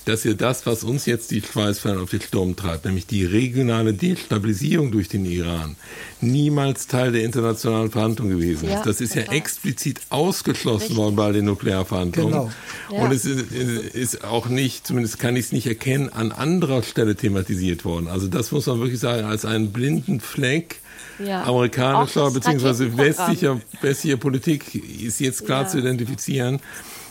dass ihr das, was uns jetzt die Schweißfallen auf den Sturm treibt, nämlich die regionale Destabilisierung durch den Iran, niemals Teil der internationalen Verhandlungen gewesen ist. Ja, das ist ja explizit ausgeschlossen Richtig. worden bei den Nuklearverhandlungen. Genau. Ja. Und es ist, ist, auch nicht, zumindest kann ich es nicht erkennen, an anderer Stelle thematisiert worden. Also das muss man wirklich sagen, als einen blinden Fleck ja. amerikanischer bzw. westlicher, westlicher Politik ist jetzt klar zu identifizieren.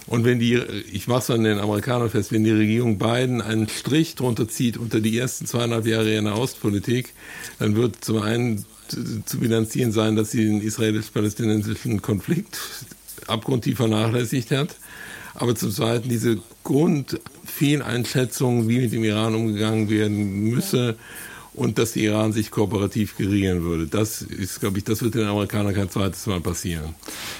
Und wenn die, ich mache es an den Amerikanern fest, wenn die Regierung Biden einen Strich drunter zieht unter die ersten zweieinhalb Jahre ihrer Ostpolitik, dann wird zum einen zu bilanzieren sein, dass sie den israelisch-palästinensischen Konflikt abgrundtief vernachlässigt hat. Aber zum Zweiten diese Grundfehleinschätzung, wie mit dem Iran umgegangen werden müsse, und dass der Iran sich kooperativ gerieren würde. Das ist, glaube ich, das wird den Amerikanern kein zweites Mal passieren.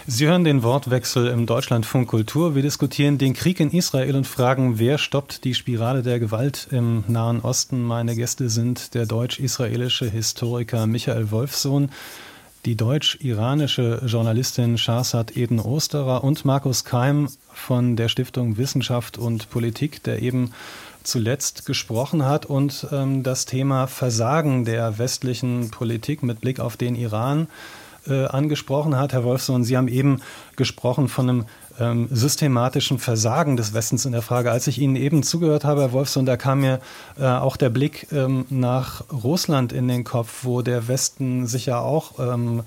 Sie hören den Wortwechsel im Deutschlandfunk Kultur. Wir diskutieren den Krieg in Israel und fragen, wer stoppt die Spirale der Gewalt im Nahen Osten. Meine Gäste sind der deutsch-israelische Historiker Michael Wolfsohn, die deutsch-iranische Journalistin Shahzad Eden Osterer und Markus Keim von der Stiftung Wissenschaft und Politik, der eben zuletzt gesprochen hat und ähm, das Thema Versagen der westlichen Politik mit Blick auf den Iran äh, angesprochen hat. Herr Wolfson, Sie haben eben gesprochen von einem ähm, systematischen Versagen des Westens in der Frage. Als ich Ihnen eben zugehört habe, Herr Wolfson, da kam mir äh, auch der Blick ähm, nach Russland in den Kopf, wo der Westen sich ja auch ähm, äh,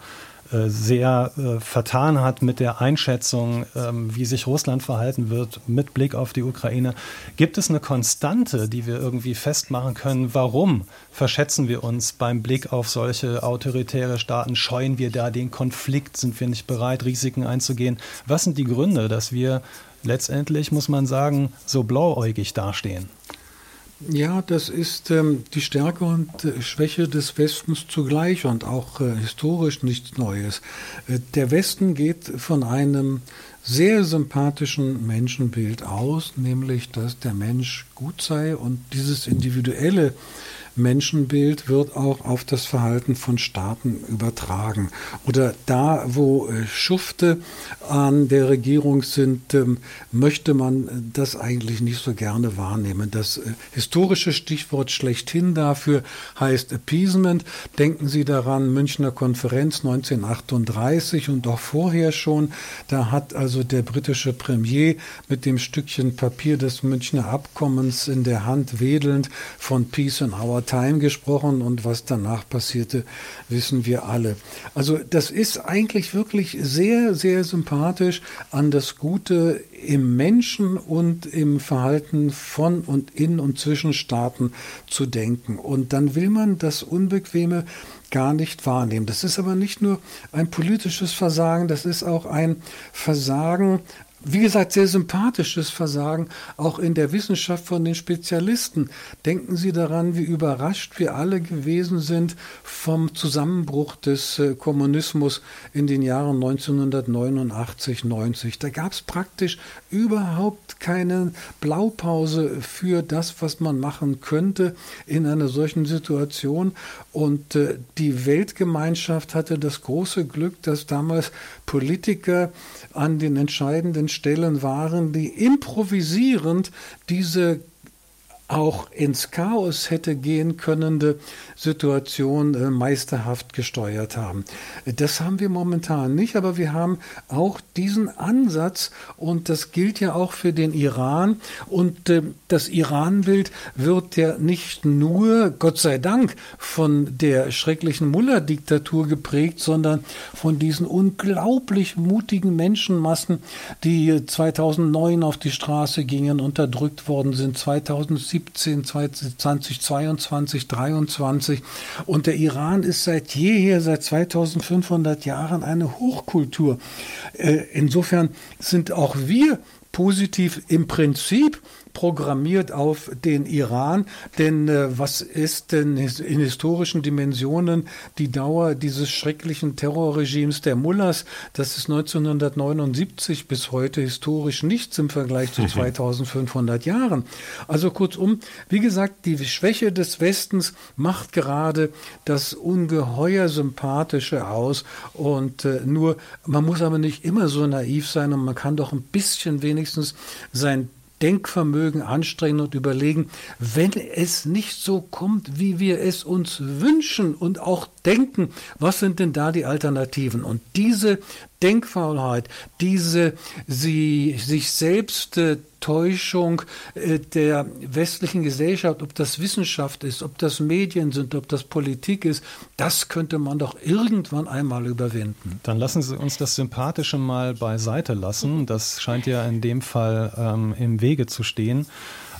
sehr äh, vertan hat mit der Einschätzung, ähm, wie sich Russland verhalten wird mit Blick auf die Ukraine. Gibt es eine Konstante, die wir irgendwie festmachen können? Warum verschätzen wir uns beim Blick auf solche autoritäre Staaten? Scheuen wir da den Konflikt? Sind wir nicht bereit, Risiken einzugehen? Was sind die Gründe, dass wir letztendlich, muss man sagen, so blauäugig dastehen? Ja, das ist ähm, die Stärke und äh, Schwäche des Westens zugleich und auch äh, historisch nichts Neues. Äh, der Westen geht von einem sehr sympathischen Menschenbild aus, nämlich dass der Mensch gut sei und dieses individuelle Menschenbild wird auch auf das Verhalten von Staaten übertragen. Oder da, wo äh, Schufte an der Regierung sind, ähm, möchte man das eigentlich nicht so gerne wahrnehmen. Das äh, historische Stichwort schlechthin dafür heißt Appeasement. Denken Sie daran, Münchner Konferenz 1938 und auch vorher schon. Da hat also der britische Premier mit dem Stückchen Papier des Münchner Abkommens in der Hand wedelnd von Peace in Our Time gesprochen und was danach passierte, wissen wir alle. Also das ist eigentlich wirklich sehr, sehr sympathisch an das Gute im Menschen und im Verhalten von und in und zwischen Staaten zu denken. Und dann will man das Unbequeme gar nicht wahrnehmen. Das ist aber nicht nur ein politisches Versagen, das ist auch ein Versagen wie gesagt, sehr sympathisches Versagen, auch in der Wissenschaft von den Spezialisten. Denken Sie daran, wie überrascht wir alle gewesen sind vom Zusammenbruch des äh, Kommunismus in den Jahren 1989, 90. Da gab es praktisch überhaupt keine Blaupause für das, was man machen könnte in einer solchen Situation. Und äh, die Weltgemeinschaft hatte das große Glück, dass damals Politiker an den entscheidenden Stellen waren, die improvisierend diese auch ins Chaos hätte gehen könnende Situation äh, meisterhaft gesteuert haben. Das haben wir momentan nicht, aber wir haben auch diesen Ansatz und das gilt ja auch für den Iran und äh, das Iran-Bild wird ja nicht nur, Gott sei Dank, von der schrecklichen Mullah-Diktatur geprägt, sondern von diesen unglaublich mutigen Menschenmassen, die 2009 auf die Straße gingen, unterdrückt worden sind, 2017, 2022, 2023 1990. Und der Iran ist seit jeher, seit 2500 Jahren eine Hochkultur. Äh, insofern sind auch wir positiv im Prinzip programmiert auf den Iran. Denn äh, was ist denn in historischen Dimensionen die Dauer dieses schrecklichen Terrorregimes der Mullahs? Das ist 1979 bis heute historisch nichts im Vergleich zu 2500 mhm. Jahren. Also kurzum, wie gesagt, die Schwäche des Westens macht gerade das ungeheuer Sympathische aus. Und äh, nur, man muss aber nicht immer so naiv sein und man kann doch ein bisschen wenigstens sein Denkvermögen anstrengen und überlegen, wenn es nicht so kommt, wie wir es uns wünschen und auch denken, was sind denn da die Alternativen? Und diese Denkfaulheit, diese sie, sich selbst äh, Täuschung äh, der westlichen Gesellschaft, ob das Wissenschaft ist, ob das Medien sind, ob das Politik ist, das könnte man doch irgendwann einmal überwinden. Dann lassen Sie uns das Sympathische mal beiseite lassen. Das scheint ja in dem Fall ähm, im Wege zu stehen.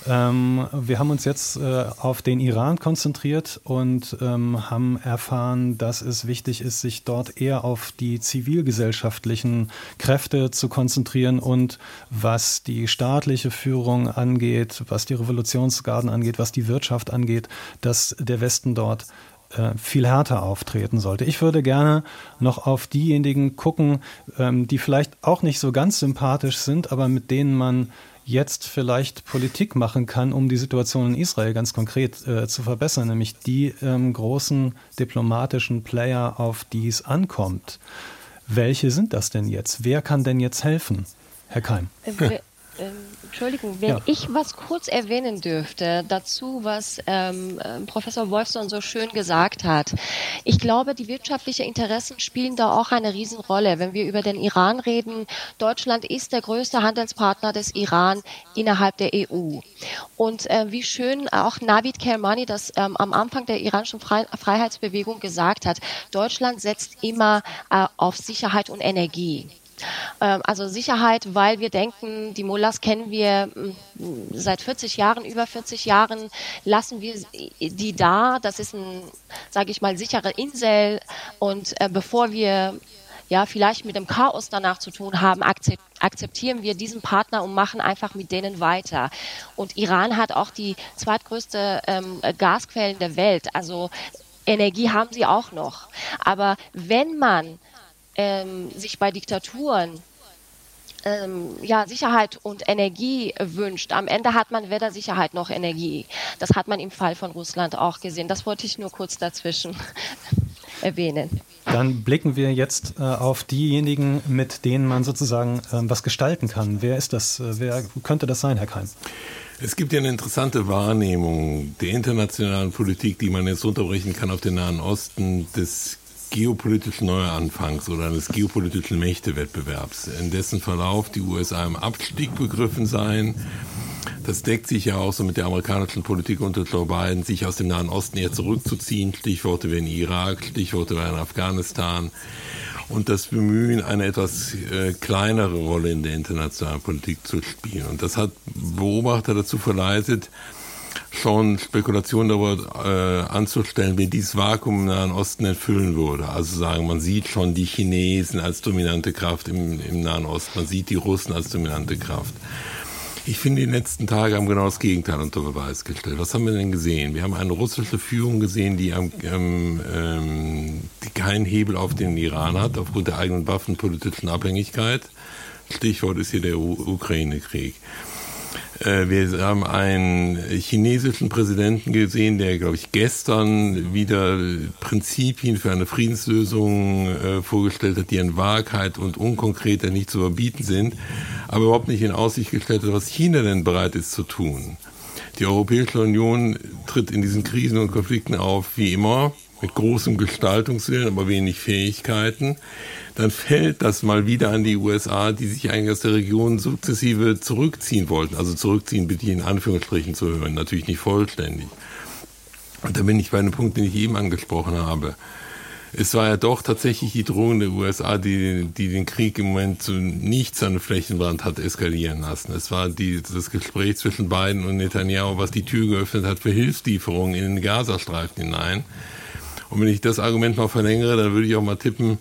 Ähm, wir haben uns jetzt äh, auf den Iran konzentriert und ähm, haben erfahren, dass es wichtig ist, sich dort eher auf die zivilgesellschaftlichen Kräfte zu konzentrieren und was die staatliche Führung angeht, was die Revolutionsgarden angeht, was die Wirtschaft angeht, dass der Westen dort äh, viel härter auftreten sollte. Ich würde gerne noch auf diejenigen gucken, ähm, die vielleicht auch nicht so ganz sympathisch sind, aber mit denen man jetzt vielleicht Politik machen kann, um die Situation in Israel ganz konkret äh, zu verbessern, nämlich die ähm, großen diplomatischen Player, auf die es ankommt. Welche sind das denn jetzt? Wer kann denn jetzt helfen? Herr Keim. Entschuldigung, wenn ja. ich was kurz erwähnen dürfte dazu, was ähm, ähm, Professor Wolfson so schön gesagt hat. Ich glaube, die wirtschaftlichen Interessen spielen da auch eine Riesenrolle. Wenn wir über den Iran reden, Deutschland ist der größte Handelspartner des Iran innerhalb der EU. Und äh, wie schön auch Navid Kermani das ähm, am Anfang der iranischen Freiheitsbewegung gesagt hat, Deutschland setzt immer äh, auf Sicherheit und Energie. Ähm, also Sicherheit, weil wir denken, die Mullahs kennen wir mm, seit 40 Jahren, über 40 Jahren lassen wir die da. Das ist ein, sage ich mal, sichere Insel. Und äh, bevor wir ja, vielleicht mit dem Chaos danach zu tun haben, akzeptieren wir diesen Partner und machen einfach mit denen weiter. Und Iran hat auch die zweitgrößte ähm, Gasquellen der Welt. Also Energie haben sie auch noch. Aber wenn man ähm, sich bei Diktaturen ähm, ja, Sicherheit und Energie wünscht. Am Ende hat man weder Sicherheit noch Energie. Das hat man im Fall von Russland auch gesehen. Das wollte ich nur kurz dazwischen erwähnen. Dann blicken wir jetzt äh, auf diejenigen, mit denen man sozusagen äh, was gestalten kann. Wer ist das? Äh, wer könnte das sein, Herr Keim? Es gibt ja eine interessante Wahrnehmung der internationalen Politik, die man jetzt unterbrechen kann auf den Nahen Osten, des geopolitischen Neuanfangs oder eines geopolitischen Mächtewettbewerbs, in dessen Verlauf die USA im Abstieg begriffen seien. Das deckt sich ja auch so mit der amerikanischen Politik unter Joe Biden, sich aus dem Nahen Osten eher zurückzuziehen. Stichworte wie in Irak, Stichworte wie in Afghanistan. Und das Bemühen, eine etwas äh, kleinere Rolle in der internationalen Politik zu spielen. Und das hat Beobachter dazu verleitet, schon Spekulationen darüber äh, anzustellen, wie dieses Vakuum im Nahen Osten entfüllen würde. Also sagen, man sieht schon die Chinesen als dominante Kraft im, im Nahen Osten, man sieht die Russen als dominante Kraft. Ich finde, die letzten Tage haben genau das Gegenteil unter Beweis gestellt. Was haben wir denn gesehen? Wir haben eine russische Führung gesehen, die, ähm, ähm, die keinen Hebel auf den Iran hat, aufgrund der eigenen waffenpolitischen Abhängigkeit. Stichwort ist hier der Ukraine-Krieg. Äh, wir haben einen chinesischen Präsidenten gesehen, der, glaube ich, gestern wieder Prinzipien für eine Friedenslösung äh, vorgestellt hat, die an Wahrheit und Unkonkreter nicht zu überbieten sind, aber überhaupt nicht in Aussicht gestellt hat, was China denn bereit ist zu tun. Die Europäische Union tritt in diesen Krisen und Konflikten auf, wie immer, mit großem Gestaltungswillen, aber wenig Fähigkeiten dann fällt das mal wieder an die USA, die sich eigentlich aus der Region sukzessive zurückziehen wollten. Also zurückziehen bitte ich in Anführungsstrichen zu hören, natürlich nicht vollständig. Und da bin ich bei einem Punkt, den ich eben angesprochen habe. Es war ja doch tatsächlich die Drohung der USA, die, die den Krieg im Moment zu nichts an Flächenbrand hat eskalieren lassen. Es war die, das Gespräch zwischen Biden und Netanyahu, was die Tür geöffnet hat für Hilfslieferungen in den Gazastreifen hinein. Und wenn ich das Argument mal verlängere, dann würde ich auch mal tippen,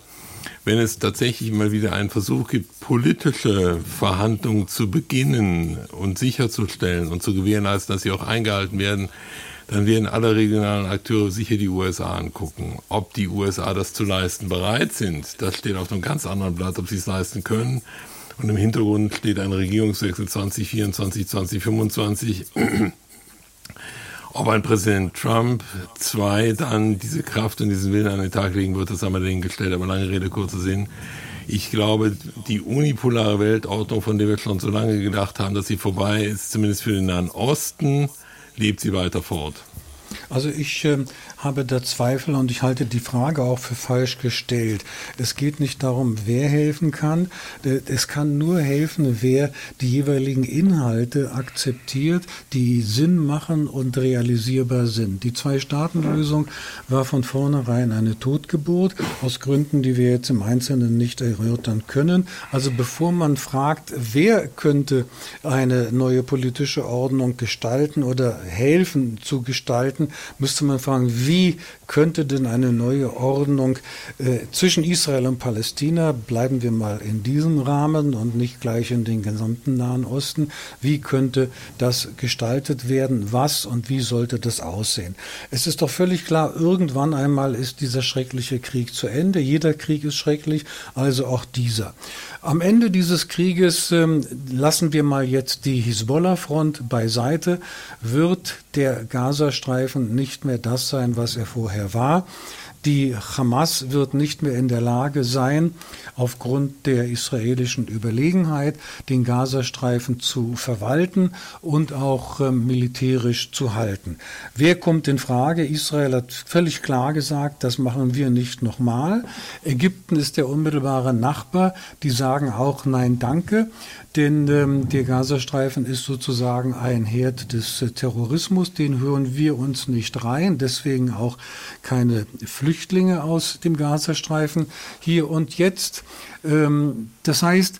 wenn es tatsächlich mal wieder einen Versuch gibt, politische Verhandlungen zu beginnen und sicherzustellen und zu gewährleisten, dass sie auch eingehalten werden, dann werden alle regionalen Akteure sicher die USA angucken. Ob die USA das zu leisten bereit sind, das steht auf einem ganz anderen Blatt, ob sie es leisten können. Und im Hintergrund steht ein Regierungswechsel 2024, 2025. Ob ein Präsident Trump zwei dann diese Kraft und diesen Willen an den Tag legen wird, das haben wir dahingestellt, aber lange Rede, kurzer Sinn. Ich glaube, die unipolare Weltordnung, von der wir schon so lange gedacht haben, dass sie vorbei ist, zumindest für den Nahen Osten, lebt sie weiter fort. Also ich äh, habe da Zweifel und ich halte die Frage auch für falsch gestellt. Es geht nicht darum, wer helfen kann. Äh, es kann nur helfen, wer die jeweiligen Inhalte akzeptiert, die Sinn machen und realisierbar sind. Die Zwei-Staaten-Lösung war von vornherein eine Totgeburt, aus Gründen, die wir jetzt im Einzelnen nicht erörtern können. Also bevor man fragt, wer könnte eine neue politische Ordnung gestalten oder helfen zu gestalten, müsste man fragen, wie könnte denn eine neue Ordnung äh, zwischen Israel und Palästina, bleiben wir mal in diesem Rahmen und nicht gleich in den gesamten Nahen Osten, wie könnte das gestaltet werden, was und wie sollte das aussehen? Es ist doch völlig klar, irgendwann einmal ist dieser schreckliche Krieg zu Ende. Jeder Krieg ist schrecklich, also auch dieser. Am Ende dieses Krieges ähm, lassen wir mal jetzt die Hisbollah-Front beiseite, wird der Gazastreifen nicht mehr das sein, was er vorher war. Die Hamas wird nicht mehr in der Lage sein, aufgrund der israelischen Überlegenheit den Gazastreifen zu verwalten und auch äh, militärisch zu halten. Wer kommt in Frage? Israel hat völlig klar gesagt, das machen wir nicht nochmal. Ägypten ist der unmittelbare Nachbar. Die sagen auch Nein, danke. Denn ähm, der Gazastreifen ist sozusagen ein Herd des äh, Terrorismus, den hören wir uns nicht rein. Deswegen auch keine Flüchtlinge aus dem Gazastreifen hier und jetzt. Ähm, das heißt,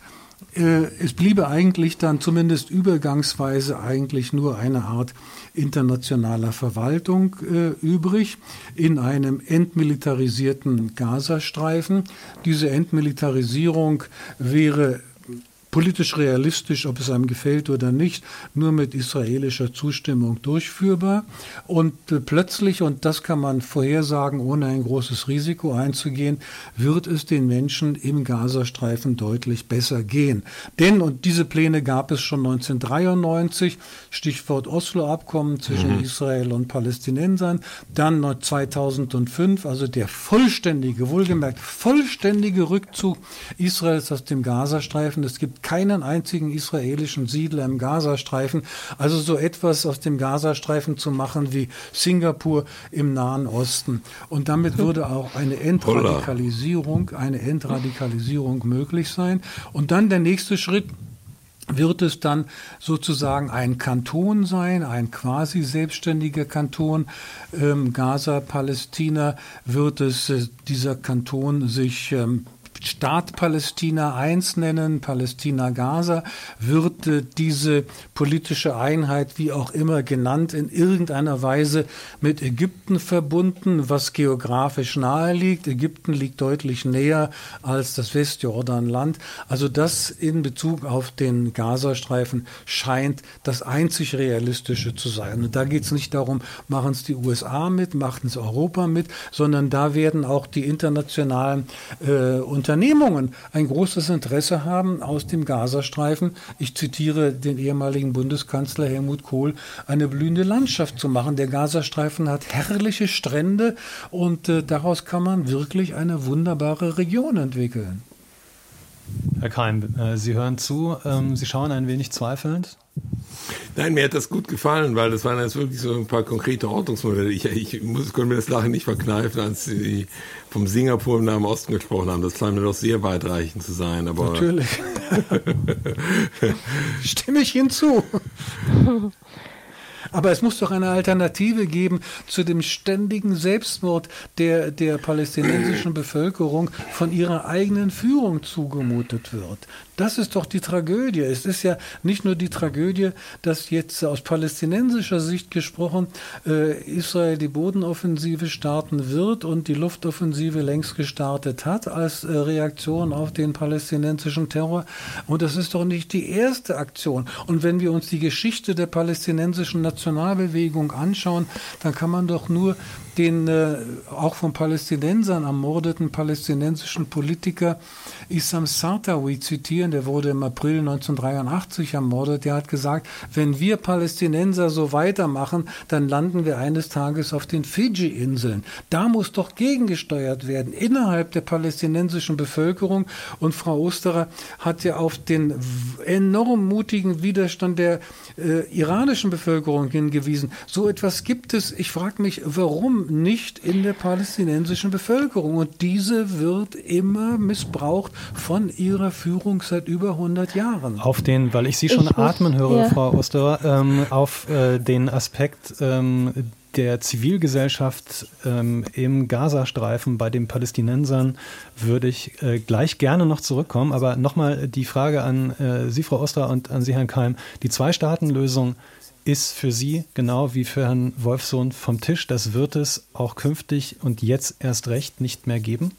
äh, es bliebe eigentlich dann zumindest übergangsweise eigentlich nur eine Art internationaler Verwaltung äh, übrig in einem entmilitarisierten Gazastreifen. Diese Entmilitarisierung wäre politisch realistisch, ob es einem gefällt oder nicht, nur mit israelischer Zustimmung durchführbar. Und äh, plötzlich, und das kann man vorhersagen, ohne ein großes Risiko einzugehen, wird es den Menschen im Gazastreifen deutlich besser gehen. Denn, und diese Pläne gab es schon 1993, Stichwort Oslo-Abkommen zwischen mhm. Israel und Palästinensern, dann 2005, also der vollständige, wohlgemerkt vollständige Rückzug Israels aus dem Gazastreifen. Es gibt keinen einzigen israelischen Siedler im Gazastreifen. Also so etwas aus dem Gazastreifen zu machen wie Singapur im Nahen Osten. Und damit würde auch eine Entradikalisierung, eine Entradikalisierung möglich sein. Und dann der nächste Schritt, wird es dann sozusagen ein Kanton sein, ein quasi selbstständiger Kanton. Ähm, Gaza, Palästina wird es äh, dieser Kanton sich ähm, Staat Palästina 1 nennen, Palästina Gaza, wird äh, diese politische Einheit, wie auch immer genannt, in irgendeiner Weise mit Ägypten verbunden, was geografisch nahe liegt. Ägypten liegt deutlich näher als das Westjordanland. Also das in Bezug auf den Gazastreifen scheint das einzig Realistische zu sein. Und da geht es nicht darum, machen es die USA mit, machen es Europa mit, sondern da werden auch die internationalen äh, Unternehmungen ein großes Interesse haben, aus dem Gazastreifen, ich zitiere den ehemaligen Bundeskanzler Helmut Kohl, eine blühende Landschaft zu machen. Der Gazastreifen hat herrliche Strände und äh, daraus kann man wirklich eine wunderbare Region entwickeln. Herr Keim, äh, Sie hören zu, ähm, Sie schauen ein wenig zweifelnd. Nein, mir hat das gut gefallen, weil das waren jetzt wirklich so ein paar konkrete Ordnungsmodelle. Ich, ich muss, konnte mir das Lachen nicht verkneifen, als Sie vom Singapur im Nahen Osten gesprochen haben. Das scheint mir doch sehr weitreichend zu sein. Aber Natürlich. Stimme ich hinzu. Aber es muss doch eine Alternative geben zu dem ständigen Selbstmord der, der palästinensischen Bevölkerung von ihrer eigenen Führung zugemutet wird. Das ist doch die Tragödie. Es ist ja nicht nur die Tragödie, dass jetzt aus palästinensischer Sicht gesprochen äh, Israel die Bodenoffensive starten wird und die Luftoffensive längst gestartet hat als äh, Reaktion auf den palästinensischen Terror. Und das ist doch nicht die erste Aktion. Und wenn wir uns die Geschichte der palästinensischen Nationalbewegung anschauen, dann kann man doch nur den äh, auch von Palästinensern ermordeten palästinensischen Politiker Issam Sartawi zitieren. Der wurde im April 1983 ermordet. Der hat gesagt, wenn wir Palästinenser so weitermachen, dann landen wir eines Tages auf den Fidschi-Inseln. Da muss doch gegengesteuert werden innerhalb der palästinensischen Bevölkerung. Und Frau Osterer hat ja auf den enorm mutigen Widerstand der äh, iranischen Bevölkerung hingewiesen. So etwas gibt es. Ich frage mich, warum nicht in der palästinensischen Bevölkerung. Und diese wird immer missbraucht von ihrer Führung über 100 Jahren. Auf den, weil ich Sie schon ich atmen höre, ja. Frau Oster, ähm, auf äh, den Aspekt ähm, der Zivilgesellschaft ähm, im Gazastreifen bei den Palästinensern würde ich äh, gleich gerne noch zurückkommen. Aber nochmal die Frage an äh, Sie, Frau Oster, und an Sie, Herrn Keim. Die Zwei-Staaten-Lösung ist für Sie genau wie für Herrn Wolfsohn vom Tisch. Das wird es auch künftig und jetzt erst recht nicht mehr geben?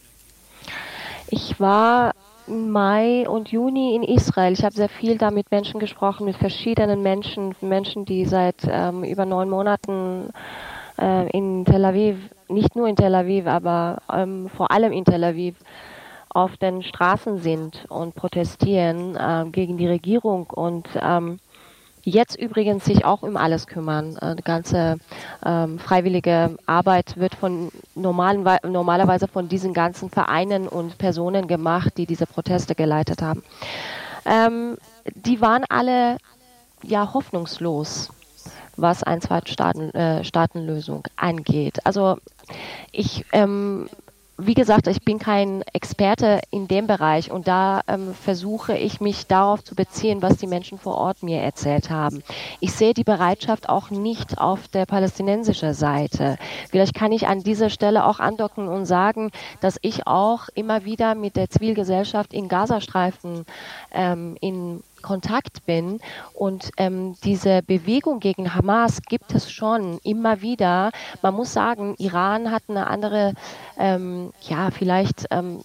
Ich war Mai und Juni in Israel. Ich habe sehr viel da mit Menschen gesprochen, mit verschiedenen Menschen, Menschen, die seit ähm, über neun Monaten äh, in Tel Aviv, nicht nur in Tel Aviv, aber ähm, vor allem in Tel Aviv auf den Straßen sind und protestieren äh, gegen die Regierung und ähm, jetzt übrigens sich auch um alles kümmern. Äh, die ganze ähm, freiwillige Arbeit wird von normalen, normalerweise von diesen ganzen Vereinen und Personen gemacht, die diese Proteste geleitet haben. Ähm, die waren alle ja hoffnungslos, was ein Zweitstaatenlösung äh, angeht. Also ich ähm, wie gesagt, ich bin kein Experte in dem Bereich und da ähm, versuche ich mich darauf zu beziehen, was die Menschen vor Ort mir erzählt haben. Ich sehe die Bereitschaft auch nicht auf der palästinensischen Seite. Vielleicht kann ich an dieser Stelle auch andocken und sagen, dass ich auch immer wieder mit der Zivilgesellschaft in Gazastreifen ähm, in Kontakt bin. Und ähm, diese Bewegung gegen Hamas gibt es schon immer wieder. Man muss sagen, Iran hat eine andere, ähm, ja, vielleicht ähm,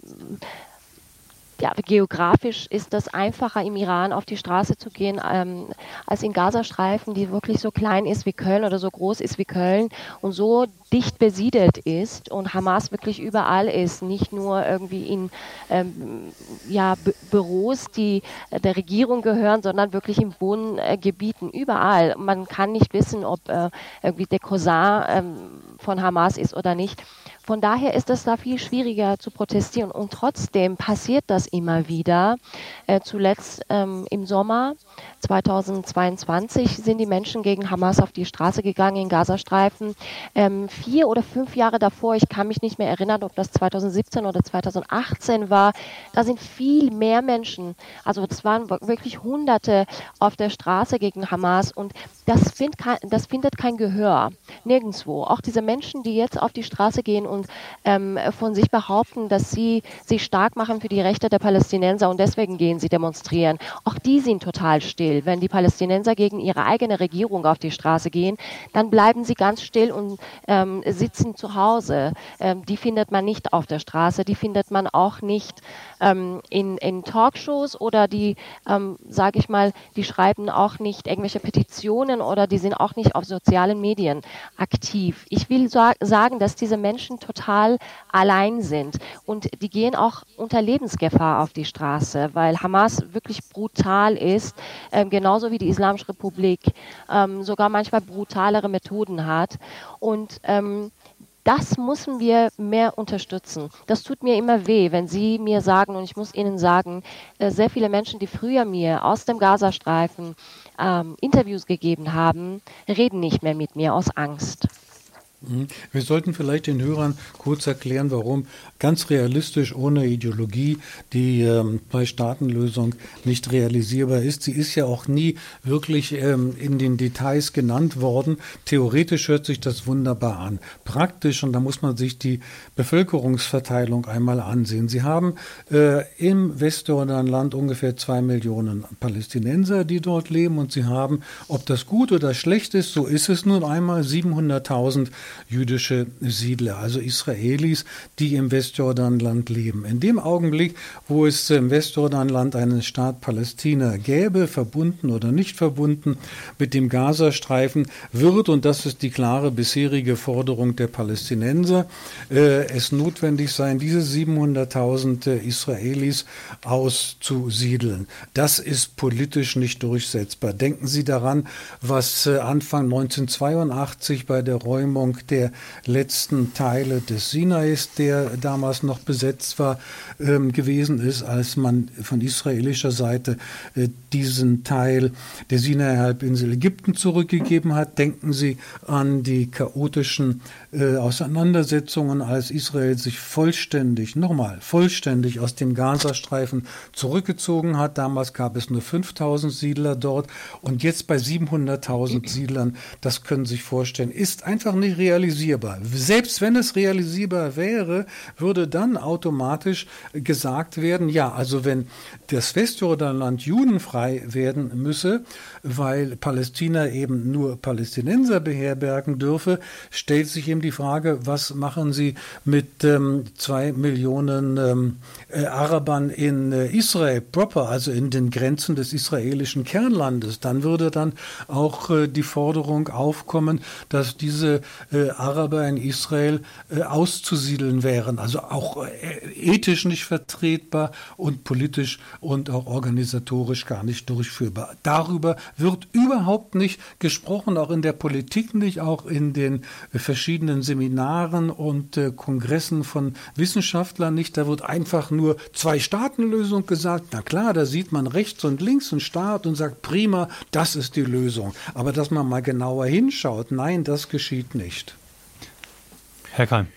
ja, geografisch ist das einfacher im Iran auf die Straße zu gehen ähm, als in Gazastreifen, die wirklich so klein ist wie Köln oder so groß ist wie Köln und so dicht besiedelt ist und Hamas wirklich überall ist, nicht nur irgendwie in ähm, ja, Büros, die äh, der Regierung gehören, sondern wirklich in Wohngebieten, überall. Man kann nicht wissen, ob äh, irgendwie der Cousin ähm, von Hamas ist oder nicht. Von daher ist es da viel schwieriger zu protestieren. Und trotzdem passiert das immer wieder. Äh, zuletzt ähm, im Sommer 2022 sind die Menschen gegen Hamas auf die Straße gegangen in Gazastreifen. Ähm, vier oder fünf Jahre davor, ich kann mich nicht mehr erinnern, ob das 2017 oder 2018 war, da sind viel mehr Menschen, also das waren wirklich Hunderte auf der Straße gegen Hamas. Und das, find, das findet kein Gehör. Nirgendwo. Auch diese Menschen, die jetzt auf die Straße gehen und ähm, von sich behaupten, dass sie sich stark machen für die Rechte der Palästinenser und deswegen gehen sie demonstrieren. Auch die sind total still. Wenn die Palästinenser gegen ihre eigene Regierung auf die Straße gehen, dann bleiben sie ganz still und ähm, sitzen zu Hause. Ähm, die findet man nicht auf der Straße, die findet man auch nicht ähm, in, in Talkshows oder die, ähm, sage ich mal, die schreiben auch nicht irgendwelche Petitionen oder die sind auch nicht auf sozialen Medien aktiv. Ich will so, sagen, dass diese Menschen total allein sind und die gehen auch unter Lebensgefahr auf die Straße, weil Hamas wirklich brutal ist, ähm, genauso wie die Islamische Republik ähm, sogar manchmal brutalere Methoden hat und ähm, das müssen wir mehr unterstützen. Das tut mir immer weh, wenn Sie mir sagen, und ich muss Ihnen sagen, äh, sehr viele Menschen, die früher mir aus dem Gazastreifen ähm, Interviews gegeben haben, reden nicht mehr mit mir aus Angst. Mhm. Wir sollten vielleicht den Hörern kurz erklären, warum ganz realistisch ohne Ideologie die ähm, Zwei-Staaten-Lösung nicht realisierbar ist. Sie ist ja auch nie wirklich ähm, in den Details genannt worden. Theoretisch hört sich das wunderbar an. Praktisch, und da muss man sich die Bevölkerungsverteilung einmal ansehen. Sie haben äh, im Westjordanland ungefähr zwei Millionen Palästinenser, die dort leben, und sie haben, ob das gut oder schlecht ist, so ist es nun einmal, 700.000 jüdische Siedler, also Israelis, die im Westjordanland leben. In dem Augenblick, wo es im Westjordanland einen Staat Palästina gäbe, verbunden oder nicht verbunden mit dem Gazastreifen, wird, und das ist die klare bisherige Forderung der Palästinenser, äh, es notwendig sein, diese 700.000 äh, Israelis auszusiedeln. Das ist politisch nicht durchsetzbar. Denken Sie daran, was äh, Anfang 1982 bei der Räumung der letzten Teile des Sinais, der damals noch besetzt war, ähm, gewesen ist, als man von israelischer Seite äh, diesen Teil der Sinai-Halbinsel Ägypten zurückgegeben hat. Denken Sie an die chaotischen äh, Auseinandersetzungen, als Israel sich vollständig, nochmal, vollständig aus dem Gazastreifen zurückgezogen hat. Damals gab es nur 5000 Siedler dort und jetzt bei 700.000 Siedlern, das können Sie sich vorstellen, ist einfach nicht realistisch realisierbar. Selbst wenn es realisierbar wäre, würde dann automatisch gesagt werden, ja, also wenn das Westjordanland judenfrei werden müsse, weil Palästina eben nur Palästinenser beherbergen dürfe, stellt sich eben die Frage, was machen Sie mit ähm, zwei Millionen ähm, äh, Arabern in äh, Israel proper, also in den Grenzen des israelischen Kernlandes? Dann würde dann auch äh, die Forderung aufkommen, dass diese äh, Araber in Israel äh, auszusiedeln wären, also auch äh, ethisch nicht vertretbar und politisch und auch organisatorisch gar nicht durchführbar. Darüber wird überhaupt nicht gesprochen, auch in der Politik nicht, auch in den verschiedenen Seminaren und Kongressen von Wissenschaftlern nicht. Da wird einfach nur Zwei-Staaten-Lösung gesagt. Na klar, da sieht man rechts und links einen Staat und sagt, prima, das ist die Lösung. Aber dass man mal genauer hinschaut, nein, das geschieht nicht. Herr Keim.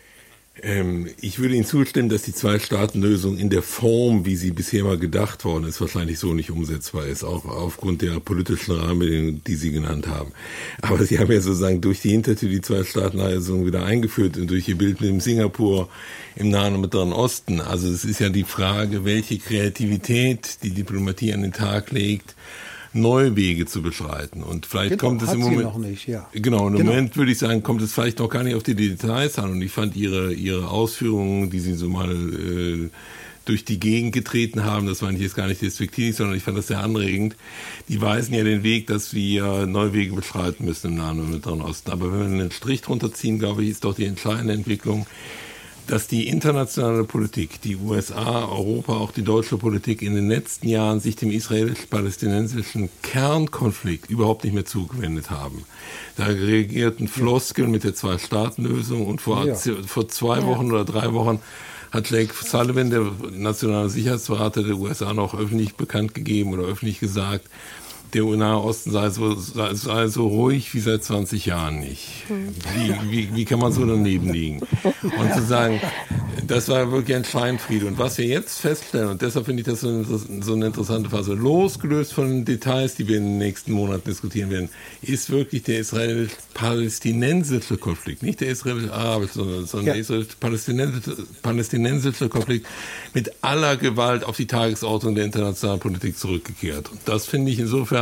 Ähm, ich würde Ihnen zustimmen, dass die Zwei-Staaten-Lösung in der Form, wie sie bisher mal gedacht worden ist, wahrscheinlich so nicht umsetzbar ist, auch aufgrund der politischen Rahmenbedingungen, die Sie genannt haben. Aber Sie haben ja sozusagen durch die Hintertür die Zwei-Staaten-Lösung wieder eingeführt und durch Ihr Bild mit dem Singapur im Nahen und Mittleren Osten. Also es ist ja die Frage, welche Kreativität die Diplomatie an den Tag legt, neue Wege zu beschreiten. Und vielleicht genau, kommt es im Moment noch nicht, ja. Genau, im genau. Moment würde ich sagen, kommt es vielleicht noch gar nicht auf die Details an. Und ich fand ihre ihre Ausführungen, die sie so mal äh, durch die Gegend getreten haben, das meine ich jetzt gar nicht despektierlich, sondern ich fand das sehr anregend. Die weisen ja den Weg, dass wir neue Wege beschreiten müssen im Nahen und Mittleren Osten. Aber wenn wir einen Strich drunter ziehen, glaube ich, ist doch die entscheidende Entwicklung, dass die internationale Politik, die USA, Europa, auch die deutsche Politik in den letzten Jahren sich dem israelisch-palästinensischen Kernkonflikt überhaupt nicht mehr zugewendet haben. Da reagierten Floskeln mit der Zwei-Staaten-Lösung und vor, ja. vor zwei Wochen oder drei Wochen hat Jake Sullivan, der nationale Sicherheitsberater der USA, noch öffentlich bekannt gegeben oder öffentlich gesagt, der Nahe Osten sei so, sei, so ruhig wie seit 20 Jahren nicht. Wie, wie, wie kann man so daneben liegen? Und zu sagen, das war wirklich ein Scheinfried. Und was wir jetzt feststellen, und deshalb finde ich das so, so eine interessante Phase, losgelöst von den Details, die wir in den nächsten Monaten diskutieren werden, ist wirklich der israelisch-palästinensische Konflikt, nicht der israelisch-arabische, sondern, sondern ja. der israelisch-palästinensische Konflikt mit aller Gewalt auf die Tagesordnung der internationalen Politik zurückgekehrt. Und das finde ich insofern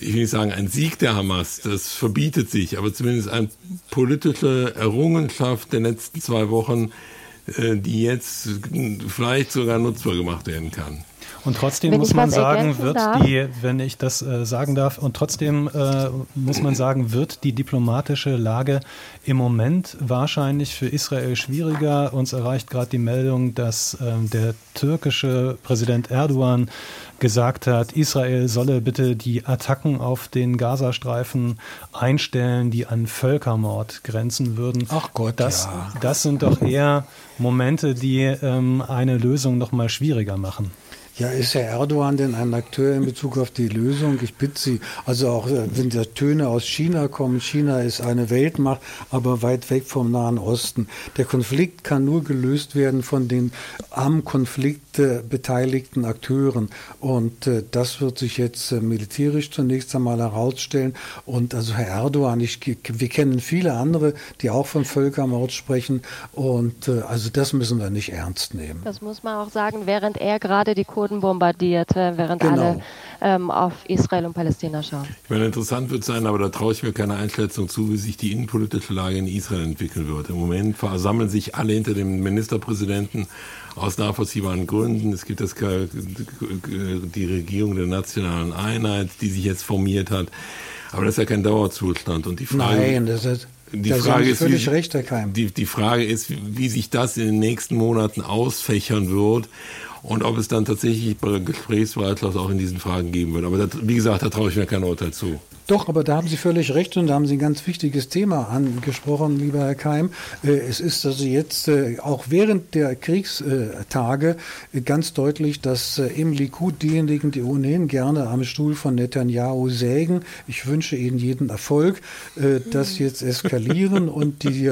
ich will nicht sagen ein Sieg der Hamas, das verbietet sich, aber zumindest eine politische Errungenschaft der letzten zwei Wochen, äh, die jetzt vielleicht sogar nutzbar gemacht werden kann. Und trotzdem wenn muss man sagen, wird darf. die, wenn ich das äh, sagen darf, und trotzdem äh, muss man sagen, wird die diplomatische Lage im Moment wahrscheinlich für Israel schwieriger. Uns erreicht gerade die Meldung, dass äh, der türkische Präsident Erdogan gesagt hat, Israel solle bitte die Attacken auf den Gazastreifen einstellen, die an Völkermord grenzen würden. Ach Gott, das, ja. das sind doch eher Momente, die ähm, eine Lösung noch mal schwieriger machen. Ja, ist Herr Erdogan denn ein Akteur in Bezug auf die Lösung? Ich bitte Sie, also auch äh, wenn da Töne aus China kommen, China ist eine Weltmacht, aber weit weg vom Nahen Osten. Der Konflikt kann nur gelöst werden von den am Konflikt äh, beteiligten Akteuren. Und äh, das wird sich jetzt äh, militärisch zunächst einmal herausstellen. Und also Herr Erdogan, ich, wir kennen viele andere, die auch von Völkermord sprechen. Und äh, also das müssen wir nicht ernst nehmen. Das muss man auch sagen, während er gerade die Kurden Boden bombardierte, während genau. alle ähm, auf Israel und Palästina schauen. Ich meine, interessant wird sein, aber da traue ich mir keine Einschätzung zu, wie sich die innenpolitische Lage in Israel entwickeln wird. Im Moment versammeln sich alle hinter dem Ministerpräsidenten aus nachvollziehbaren Gründen. Es gibt das, die Regierung der nationalen Einheit, die sich jetzt formiert hat. Aber das ist ja kein Dauerzustand. Und die Frage, Nein, das ist die da Frage ist, völlig wie, recht. Die, die Frage ist, wie sich das in den nächsten Monaten ausfächern wird und ob es dann tatsächlich Gesprächsbereitschaft auch in diesen Fragen geben wird. Aber das, wie gesagt, da traue ich mir kein Urteil zu. Doch, aber da haben Sie völlig recht und da haben Sie ein ganz wichtiges Thema angesprochen, lieber Herr Keim. Äh, es ist also jetzt äh, auch während der Kriegstage ganz deutlich, dass äh, im Likud diejenigen, die ohnehin gerne am Stuhl von Netanyahu sägen, ich wünsche Ihnen jeden Erfolg, das jetzt eskalieren und die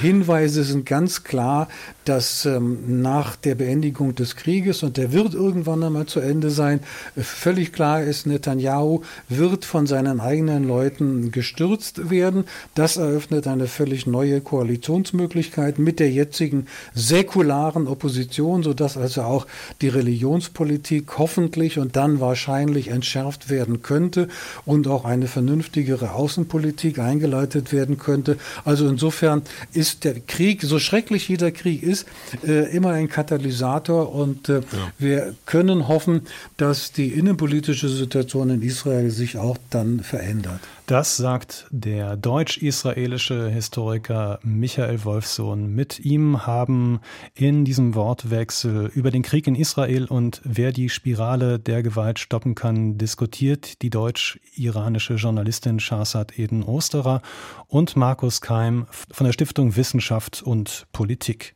Hinweise sind ganz klar, dass ähm, nach der Beendigung des Krieges, und der wird irgendwann einmal zu Ende sein, völlig klar ist, Netanyahu wird von seinen eigenen Leuten gestürzt werden. Das eröffnet eine völlig neue Koalitionsmöglichkeit mit der jetzigen säkularen Opposition, sodass also auch die Religionspolitik hoffentlich und dann wahrscheinlich entschärft werden könnte und auch eine vernünftigere Außenpolitik eingeleitet werden könnte. Also insofern ist der Krieg, so schrecklich jeder Krieg ist, äh, immer ein Katalysator und äh, ja. wir können hoffen, dass die innenpolitische Situation in Israel sich auch dann verändert. Das sagt der deutsch-israelische Historiker Michael Wolfsohn. Mit ihm haben in diesem Wortwechsel über den Krieg in Israel und wer die Spirale der Gewalt stoppen kann, diskutiert die deutsch-iranische Journalistin Shahzad Eden Osterer und Markus Keim von der Stiftung Wissenschaft und Politik.